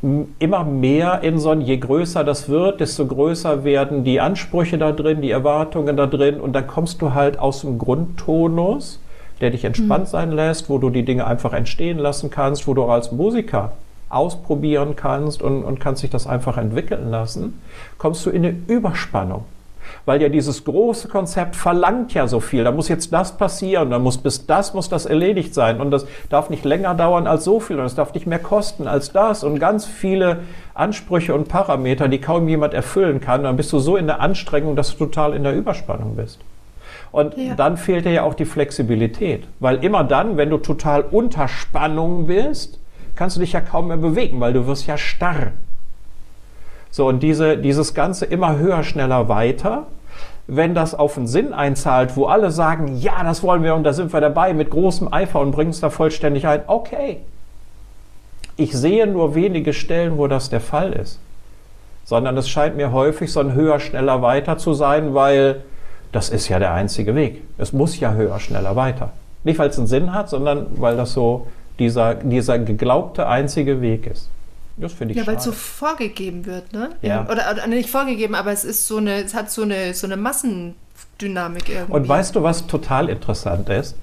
immer mehr in so ein, je größer das wird, desto größer werden die Ansprüche da drin, die Erwartungen da drin und dann kommst du halt aus dem Grundtonus, der dich entspannt mhm. sein lässt, wo du die Dinge einfach entstehen lassen kannst, wo du als Musiker ausprobieren kannst und, und kannst dich das einfach entwickeln lassen, kommst du in eine Überspannung. Weil ja dieses große Konzept verlangt ja so viel. Da muss jetzt das passieren, da muss bis das muss das erledigt sein und das darf nicht länger dauern als so viel und es darf nicht mehr kosten als das und ganz viele Ansprüche und Parameter, die kaum jemand erfüllen kann. Dann bist du so in der Anstrengung, dass du total in der Überspannung bist. Und ja. dann fehlt dir ja auch die Flexibilität, weil immer dann, wenn du total unter Spannung bist, kannst du dich ja kaum mehr bewegen, weil du wirst ja starr. So, und diese, dieses Ganze immer höher, schneller, weiter, wenn das auf einen Sinn einzahlt, wo alle sagen, ja, das wollen wir und da sind wir dabei mit großem Eifer und bringen es da vollständig ein, okay. Ich sehe nur wenige Stellen, wo das der Fall ist. Sondern es scheint mir häufig so ein höher, schneller, weiter zu sein, weil das ist ja der einzige Weg. Es muss ja höher, schneller, weiter. Nicht, weil es einen Sinn hat, sondern weil das so dieser, dieser geglaubte einzige Weg ist. Das finde ich Ja, weil es so vorgegeben wird, ne? Ja. Oder, oder, nicht vorgegeben, aber es ist so eine, es hat so eine, so eine Massendynamik irgendwie. Und weißt du, was total interessant ist?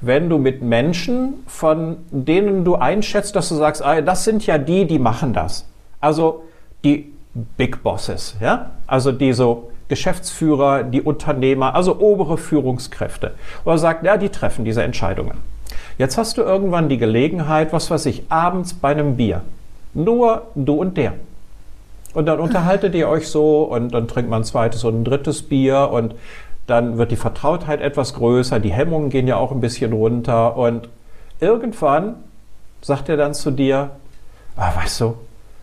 Wenn du mit Menschen, von denen du einschätzt, dass du sagst, ah, das sind ja die, die machen das. Also die Big Bosses, ja? Also die so Geschäftsführer, die Unternehmer, also obere Führungskräfte. Oder sagt, ja, die treffen diese Entscheidungen. Jetzt hast du irgendwann die Gelegenheit, was weiß ich, abends bei einem Bier. Nur du und der. Und dann unterhaltet ihr euch so und dann trinkt man ein zweites und ein drittes Bier und dann wird die Vertrautheit etwas größer, die Hemmungen gehen ja auch ein bisschen runter und irgendwann sagt er dann zu dir, ah, weißt du,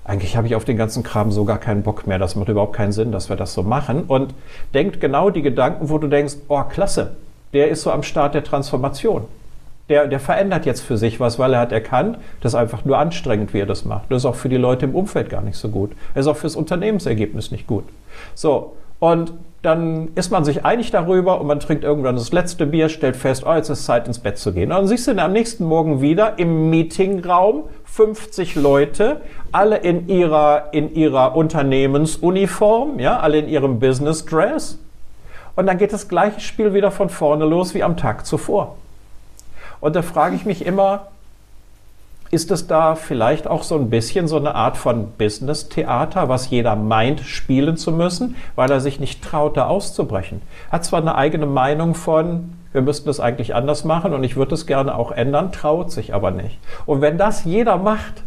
eigentlich habe ich auf den ganzen Kram so gar keinen Bock mehr, das macht überhaupt keinen Sinn, dass wir das so machen und denkt genau die Gedanken, wo du denkst, oh klasse, der ist so am Start der Transformation der, der verändert jetzt für sich was, weil er hat erkannt, das ist einfach nur anstrengend, wie er das macht. Das ist auch für die Leute im Umfeld gar nicht so gut. Das ist auch fürs Unternehmensergebnis nicht gut. So, und dann ist man sich einig darüber und man trinkt irgendwann das letzte Bier, stellt fest, oh, jetzt ist Zeit ins Bett zu gehen. Und dann siehst du ihn am nächsten Morgen wieder im Meetingraum, 50 Leute, alle in ihrer, in ihrer Unternehmensuniform, ja, alle in ihrem Business Dress. Und dann geht das gleiche Spiel wieder von vorne los wie am Tag zuvor. Und da frage ich mich immer, ist es da vielleicht auch so ein bisschen so eine Art von Business-Theater, was jeder meint, spielen zu müssen, weil er sich nicht traut, da auszubrechen? Hat zwar eine eigene Meinung von, wir müssten das eigentlich anders machen und ich würde es gerne auch ändern, traut sich aber nicht. Und wenn das jeder macht,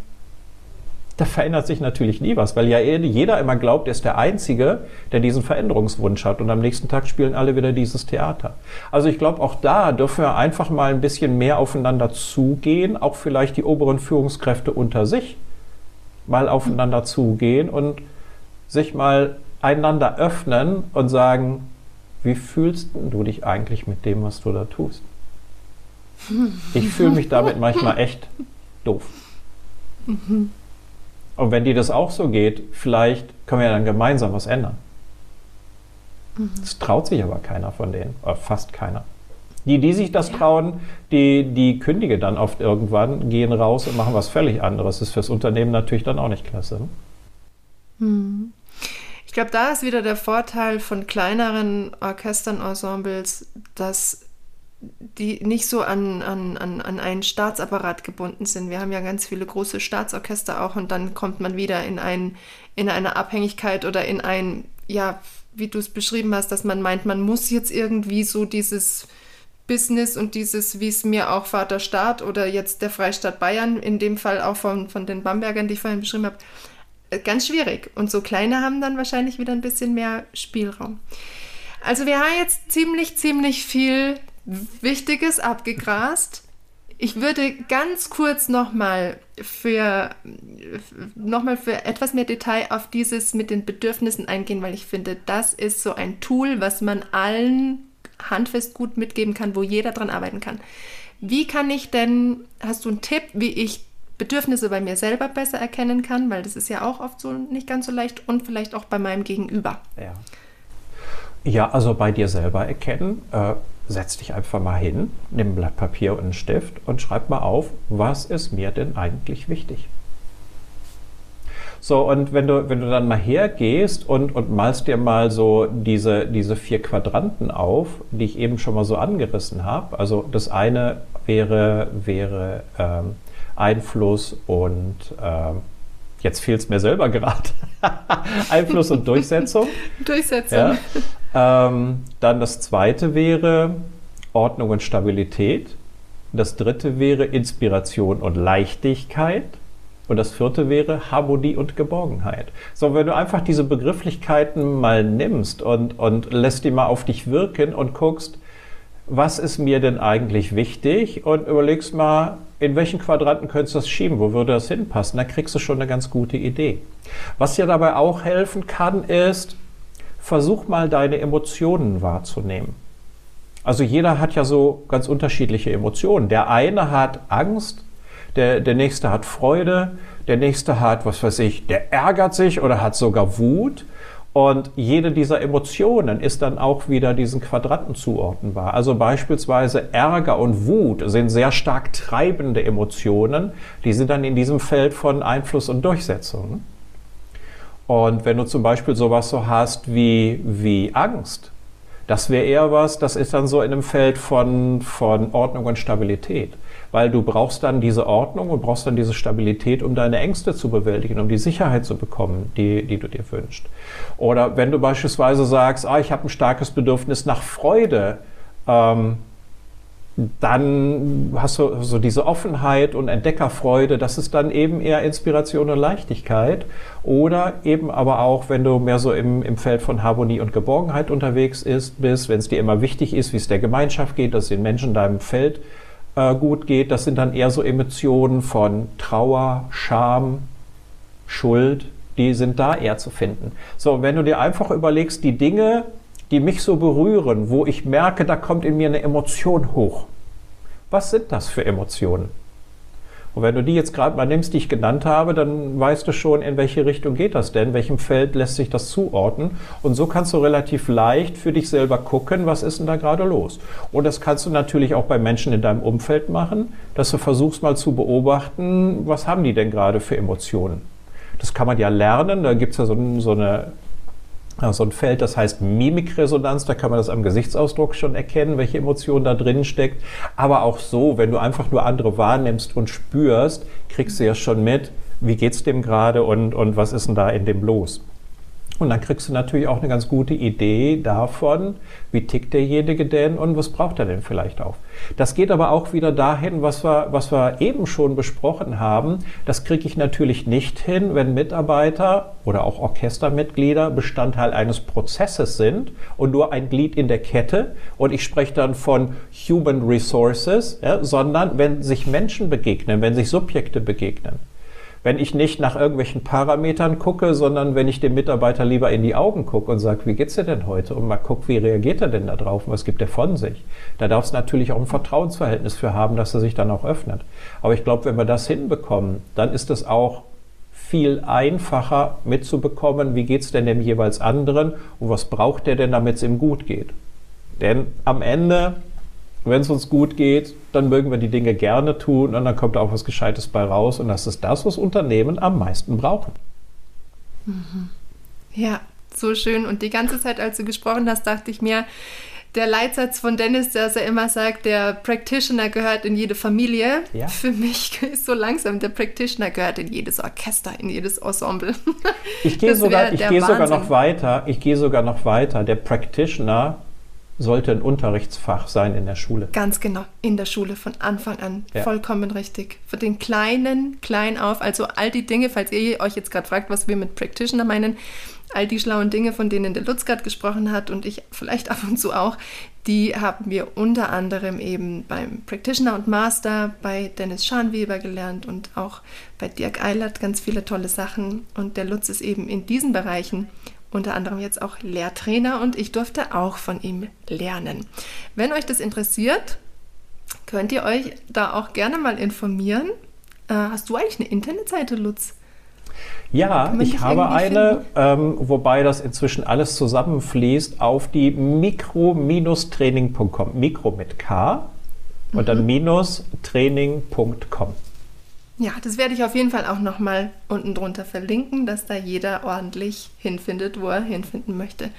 da verändert sich natürlich nie was, weil ja eh jeder immer glaubt, er ist der Einzige, der diesen Veränderungswunsch hat. Und am nächsten Tag spielen alle wieder dieses Theater. Also ich glaube, auch da dürfen wir einfach mal ein bisschen mehr aufeinander zugehen, auch vielleicht die oberen Führungskräfte unter sich mal aufeinander zugehen und sich mal einander öffnen und sagen, wie fühlst du dich eigentlich mit dem, was du da tust? Ich fühle mich damit manchmal echt doof. Mhm. Und wenn dir das auch so geht, vielleicht können wir ja dann gemeinsam was ändern. Mhm. Das traut sich aber keiner von denen, oder fast keiner. Die, die sich das ja. trauen, die, die kündigen dann oft irgendwann, gehen raus und machen was völlig anderes. Das ist fürs Unternehmen natürlich dann auch nicht klasse. Ne? Mhm. Ich glaube, da ist wieder der Vorteil von kleineren Orchestern, Ensembles, dass die nicht so an, an, an, an einen Staatsapparat gebunden sind. Wir haben ja ganz viele große Staatsorchester auch und dann kommt man wieder in, ein, in eine Abhängigkeit oder in ein, ja, wie du es beschrieben hast, dass man meint, man muss jetzt irgendwie so dieses Business und dieses, wie es mir auch Vater Staat oder jetzt der Freistaat Bayern, in dem Fall auch von, von den Bambergern, die ich vorhin beschrieben habe, äh, ganz schwierig. Und so kleine haben dann wahrscheinlich wieder ein bisschen mehr Spielraum. Also wir haben jetzt ziemlich, ziemlich viel Wichtiges abgegrast. Ich würde ganz kurz nochmal für, noch für etwas mehr Detail auf dieses mit den Bedürfnissen eingehen, weil ich finde, das ist so ein Tool, was man allen handfest gut mitgeben kann, wo jeder dran arbeiten kann. Wie kann ich denn, hast du einen Tipp, wie ich Bedürfnisse bei mir selber besser erkennen kann, weil das ist ja auch oft so nicht ganz so leicht und vielleicht auch bei meinem Gegenüber. Ja. Ja, also bei dir selber erkennen. Äh, setz dich einfach mal hin, nimm ein Blatt Papier und einen Stift und schreib mal auf, was ist mir denn eigentlich wichtig? So, und wenn du, wenn du dann mal hergehst und, und malst dir mal so diese, diese vier Quadranten auf, die ich eben schon mal so angerissen habe. Also das eine wäre, wäre ähm, Einfluss und ähm, jetzt fehlt es mir selber gerade. <laughs> Einfluss und Durchsetzung. Durchsetzung. Ja. Ähm, dann das zweite wäre Ordnung und Stabilität. Das dritte wäre Inspiration und Leichtigkeit. Und das vierte wäre Harmonie und Geborgenheit. So, wenn du einfach diese Begrifflichkeiten mal nimmst und, und lässt die mal auf dich wirken und guckst, was ist mir denn eigentlich wichtig und überlegst mal, in welchen Quadranten könntest du das schieben, wo würde das hinpassen, dann kriegst du schon eine ganz gute Idee. Was dir dabei auch helfen kann, ist, versuch mal deine Emotionen wahrzunehmen. Also jeder hat ja so ganz unterschiedliche Emotionen. Der eine hat Angst, der, der nächste hat Freude, der nächste hat, was weiß ich, der ärgert sich oder hat sogar Wut. Und jede dieser Emotionen ist dann auch wieder diesen Quadranten zuordnenbar. Also beispielsweise Ärger und Wut sind sehr stark treibende Emotionen. Die sind dann in diesem Feld von Einfluss und Durchsetzung. Und wenn du zum Beispiel sowas so hast wie, wie Angst, das wäre eher was, das ist dann so in einem Feld von, von Ordnung und Stabilität weil du brauchst dann diese Ordnung und brauchst dann diese Stabilität, um deine Ängste zu bewältigen, um die Sicherheit zu bekommen, die, die du dir wünschst. Oder wenn du beispielsweise sagst, ah, ich habe ein starkes Bedürfnis nach Freude, ähm, dann hast du so diese Offenheit und Entdeckerfreude, das ist dann eben eher Inspiration und Leichtigkeit. Oder eben aber auch, wenn du mehr so im, im Feld von Harmonie und Geborgenheit unterwegs ist, bist, wenn es dir immer wichtig ist, wie es der Gemeinschaft geht, dass den Menschen in deinem Feld äh, gut geht, das sind dann eher so Emotionen von Trauer, Scham, Schuld, die sind da eher zu finden. So, wenn du dir einfach überlegst, die Dinge, die mich so berühren, wo ich merke, da kommt in mir eine Emotion hoch. Was sind das für Emotionen? Und wenn du die jetzt gerade mal nimmst, die ich genannt habe, dann weißt du schon, in welche Richtung geht das denn, welchem Feld lässt sich das zuordnen. Und so kannst du relativ leicht für dich selber gucken, was ist denn da gerade los. Und das kannst du natürlich auch bei Menschen in deinem Umfeld machen, dass du versuchst mal zu beobachten, was haben die denn gerade für Emotionen. Das kann man ja lernen, da gibt es ja so, so eine so ein Feld, das heißt Mimikresonanz, da kann man das am Gesichtsausdruck schon erkennen, welche Emotion da drin steckt. Aber auch so, wenn du einfach nur andere wahrnimmst und spürst, kriegst du ja schon mit, wie geht's dem gerade und, und was ist denn da in dem los. Und dann kriegst du natürlich auch eine ganz gute Idee davon, wie tickt derjenige denn und was braucht er denn vielleicht auch. Das geht aber auch wieder dahin, was wir, was wir eben schon besprochen haben. Das kriege ich natürlich nicht hin, wenn Mitarbeiter oder auch Orchestermitglieder Bestandteil eines Prozesses sind und nur ein Glied in der Kette. Und ich spreche dann von Human Resources, ja, sondern wenn sich Menschen begegnen, wenn sich Subjekte begegnen wenn ich nicht nach irgendwelchen Parametern gucke, sondern wenn ich dem Mitarbeiter lieber in die Augen gucke und sage, wie geht's dir denn heute? Und mal gucke, wie reagiert er denn da drauf und was gibt er von sich? Da darf es natürlich auch ein Vertrauensverhältnis für haben, dass er sich dann auch öffnet. Aber ich glaube, wenn wir das hinbekommen, dann ist es auch viel einfacher mitzubekommen, wie geht's denn dem jeweils anderen und was braucht der denn, damit es ihm gut geht. Denn am Ende wenn es uns gut geht, dann mögen wir die Dinge gerne tun und dann kommt auch was Gescheites bei raus. Und das ist das, was Unternehmen am meisten brauchen. Mhm. Ja, so schön. Und die ganze Zeit, als du gesprochen hast, dachte ich mir, der Leitsatz von Dennis, dass er immer sagt, der Practitioner gehört in jede Familie. Ja. Für mich <laughs> ist so langsam, der Practitioner gehört in jedes Orchester, in jedes Ensemble. Ich gehe sogar, ich gehe sogar noch weiter. Ich gehe sogar noch weiter. Der Practitioner sollte ein Unterrichtsfach sein in der Schule. Ganz genau, in der Schule von Anfang an. Ja. Vollkommen richtig. Für den Kleinen, klein auf, also all die Dinge, falls ihr euch jetzt gerade fragt, was wir mit Practitioner meinen, all die schlauen Dinge, von denen der Lutz gerade gesprochen hat und ich vielleicht <laughs> ab und zu auch, die haben wir unter anderem eben beim Practitioner und Master bei Dennis Scharnweber gelernt und auch bei Dirk Eilert ganz viele tolle Sachen. Und der Lutz ist eben in diesen Bereichen unter anderem jetzt auch Lehrtrainer und ich durfte auch von ihm lernen. Wenn euch das interessiert, könnt ihr euch da auch gerne mal informieren. Äh, hast du eigentlich eine Internetseite, Lutz? Ja, ich habe eine, ähm, wobei das inzwischen alles zusammenfließt auf die mikro-training.com. Mikro mit K und mhm. dann minus training.com. Ja, das werde ich auf jeden Fall auch nochmal unten drunter verlinken, dass da jeder ordentlich hinfindet, wo er hinfinden möchte.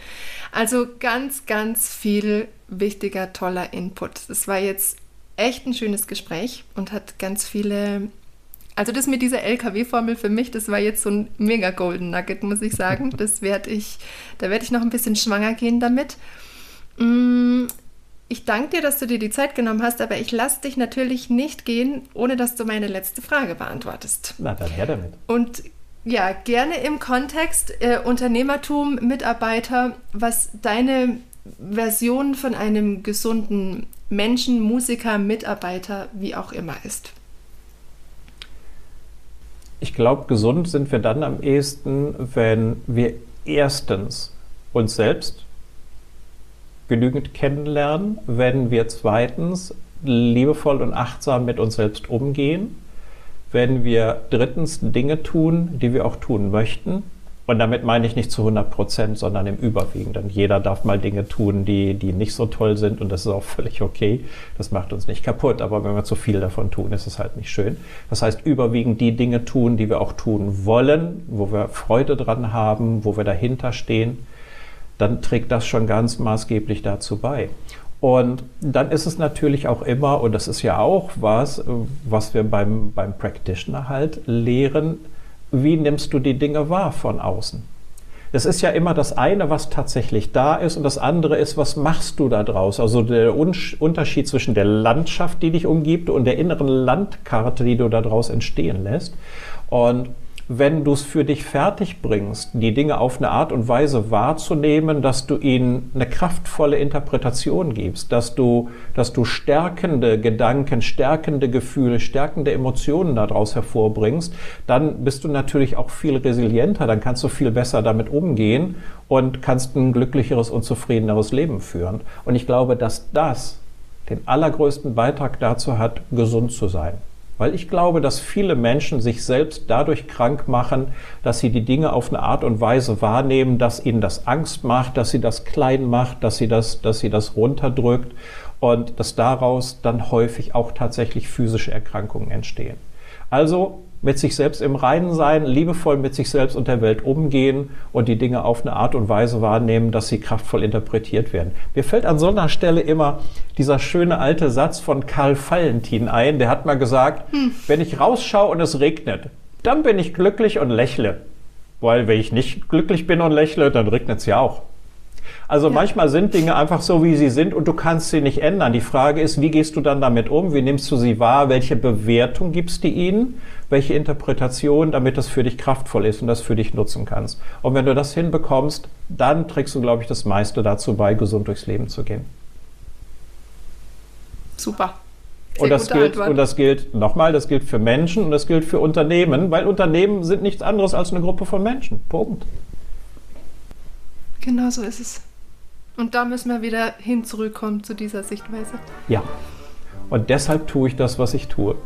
Also ganz, ganz viel wichtiger, toller Input. Das war jetzt echt ein schönes Gespräch und hat ganz viele Also das mit dieser LKW-Formel für mich, das war jetzt so ein mega Golden Nugget, muss ich sagen. Das werde ich, da werde ich noch ein bisschen schwanger gehen damit. Ich danke dir, dass du dir die Zeit genommen hast, aber ich lasse dich natürlich nicht gehen, ohne dass du meine letzte Frage beantwortest. Na, dann her damit. Und ja, gerne im Kontext äh, Unternehmertum, Mitarbeiter, was deine Version von einem gesunden Menschen, Musiker, Mitarbeiter, wie auch immer ist. Ich glaube, gesund sind wir dann am ehesten, wenn wir erstens uns selbst genügend kennenlernen, wenn wir zweitens liebevoll und achtsam mit uns selbst umgehen, wenn wir drittens Dinge tun, die wir auch tun möchten. Und damit meine ich nicht zu 100 Prozent, sondern im Überwiegenden. Jeder darf mal Dinge tun, die, die nicht so toll sind und das ist auch völlig okay. Das macht uns nicht kaputt, aber wenn wir zu viel davon tun, ist es halt nicht schön. Das heißt, überwiegend die Dinge tun, die wir auch tun wollen, wo wir Freude dran haben, wo wir dahinter stehen dann trägt das schon ganz maßgeblich dazu bei. Und dann ist es natürlich auch immer, und das ist ja auch was, was wir beim, beim Practitioner halt lehren, wie nimmst du die Dinge wahr von außen? Es ist ja immer das eine, was tatsächlich da ist, und das andere ist, was machst du da draus? Also der Unterschied zwischen der Landschaft, die dich umgibt, und der inneren Landkarte, die du daraus entstehen lässt. Und wenn du es für dich fertig bringst, die Dinge auf eine Art und Weise wahrzunehmen, dass du ihnen eine kraftvolle Interpretation gibst, dass du, dass du stärkende Gedanken, stärkende Gefühle, stärkende Emotionen daraus hervorbringst, dann bist du natürlich auch viel resilienter, dann kannst du viel besser damit umgehen und kannst ein glücklicheres und zufriedeneres Leben führen. Und ich glaube, dass das den allergrößten Beitrag dazu hat, gesund zu sein. Weil ich glaube, dass viele Menschen sich selbst dadurch krank machen, dass sie die Dinge auf eine Art und Weise wahrnehmen, dass ihnen das Angst macht, dass sie das klein macht, dass sie das, dass sie das runterdrückt und dass daraus dann häufig auch tatsächlich physische Erkrankungen entstehen. Also mit sich selbst im Reinen sein, liebevoll mit sich selbst und der Welt umgehen und die Dinge auf eine Art und Weise wahrnehmen, dass sie kraftvoll interpretiert werden. Mir fällt an so einer Stelle immer dieser schöne alte Satz von Karl Valentin ein, der hat mal gesagt, hm. wenn ich rausschaue und es regnet, dann bin ich glücklich und lächle. Weil wenn ich nicht glücklich bin und lächle, dann regnet es ja auch. Also ja. manchmal sind Dinge einfach so, wie sie sind und du kannst sie nicht ändern. Die Frage ist, wie gehst du dann damit um? Wie nimmst du sie wahr? Welche Bewertung gibst du ihnen? Welche Interpretation, damit das für dich kraftvoll ist und das für dich nutzen kannst? Und wenn du das hinbekommst, dann trägst du, glaube ich, das meiste dazu bei, gesund durchs Leben zu gehen. Super. und das, gilt, und das gilt, nochmal, das gilt für Menschen und das gilt für Unternehmen, weil Unternehmen sind nichts anderes als eine Gruppe von Menschen. Punkt. Genau so ist es. Und da müssen wir wieder hin zurückkommen zu dieser Sichtweise. Ja. Und deshalb tue ich das, was ich tue.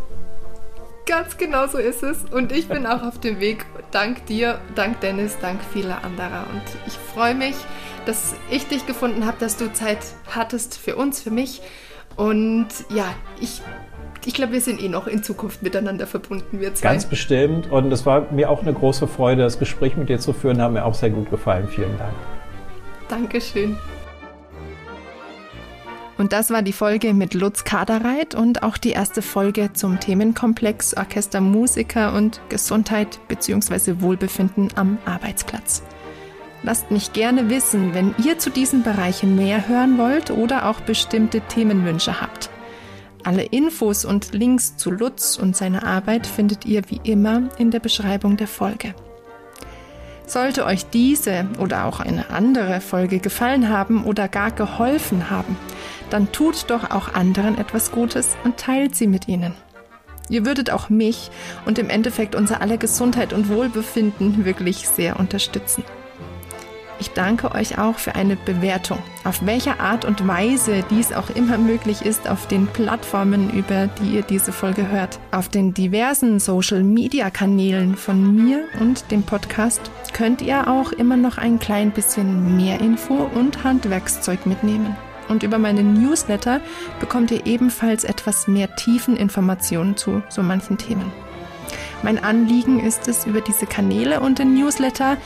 Ganz genau so ist es. Und ich bin auch auf dem Weg. Dank dir, dank Dennis, dank vieler anderer. Und ich freue mich, dass ich dich gefunden habe, dass du Zeit hattest für uns, für mich. Und ja, ich ich glaube, wir sind eh noch in Zukunft miteinander verbunden, wir zwei. Ganz bestimmt. Und es war mir auch eine große Freude, das Gespräch mit dir zu führen. Hat mir auch sehr gut gefallen. Vielen Dank. Dankeschön. Und das war die Folge mit Lutz Kaderreit und auch die erste Folge zum Themenkomplex Orchester, Musiker und Gesundheit bzw. Wohlbefinden am Arbeitsplatz. Lasst mich gerne wissen, wenn ihr zu diesen Bereichen mehr hören wollt oder auch bestimmte Themenwünsche habt. Alle Infos und Links zu Lutz und seiner Arbeit findet ihr wie immer in der Beschreibung der Folge. Sollte euch diese oder auch eine andere Folge gefallen haben oder gar geholfen haben, dann tut doch auch anderen etwas Gutes und teilt sie mit ihnen. Ihr würdet auch mich und im Endeffekt unser aller Gesundheit und Wohlbefinden wirklich sehr unterstützen. Ich danke euch auch für eine Bewertung, auf welcher Art und Weise dies auch immer möglich ist auf den Plattformen, über die ihr diese Folge hört. Auf den diversen Social-Media-Kanälen von mir und dem Podcast könnt ihr auch immer noch ein klein bisschen mehr Info und Handwerkszeug mitnehmen. Und über meinen Newsletter bekommt ihr ebenfalls etwas mehr tiefen Informationen zu so manchen Themen. Mein Anliegen ist es, über diese Kanäle und den Newsletter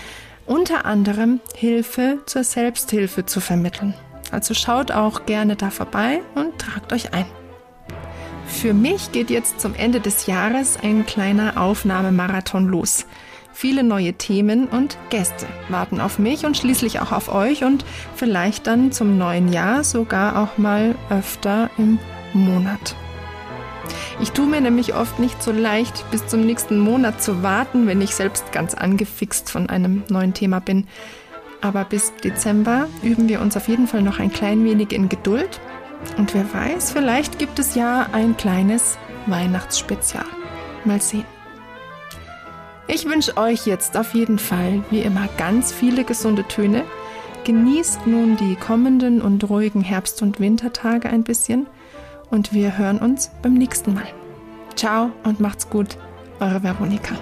unter anderem Hilfe zur Selbsthilfe zu vermitteln. Also schaut auch gerne da vorbei und tragt euch ein. Für mich geht jetzt zum Ende des Jahres ein kleiner Aufnahmemarathon los. Viele neue Themen und Gäste warten auf mich und schließlich auch auf euch und vielleicht dann zum neuen Jahr sogar auch mal öfter im Monat. Ich tue mir nämlich oft nicht so leicht, bis zum nächsten Monat zu warten, wenn ich selbst ganz angefixt von einem neuen Thema bin. Aber bis Dezember üben wir uns auf jeden Fall noch ein klein wenig in Geduld. Und wer weiß, vielleicht gibt es ja ein kleines Weihnachtsspezial. Mal sehen. Ich wünsche euch jetzt auf jeden Fall, wie immer, ganz viele gesunde Töne. Genießt nun die kommenden und ruhigen Herbst- und Wintertage ein bisschen und wir hören uns beim nächsten Mal. Ciao und macht's gut, eure Veronika.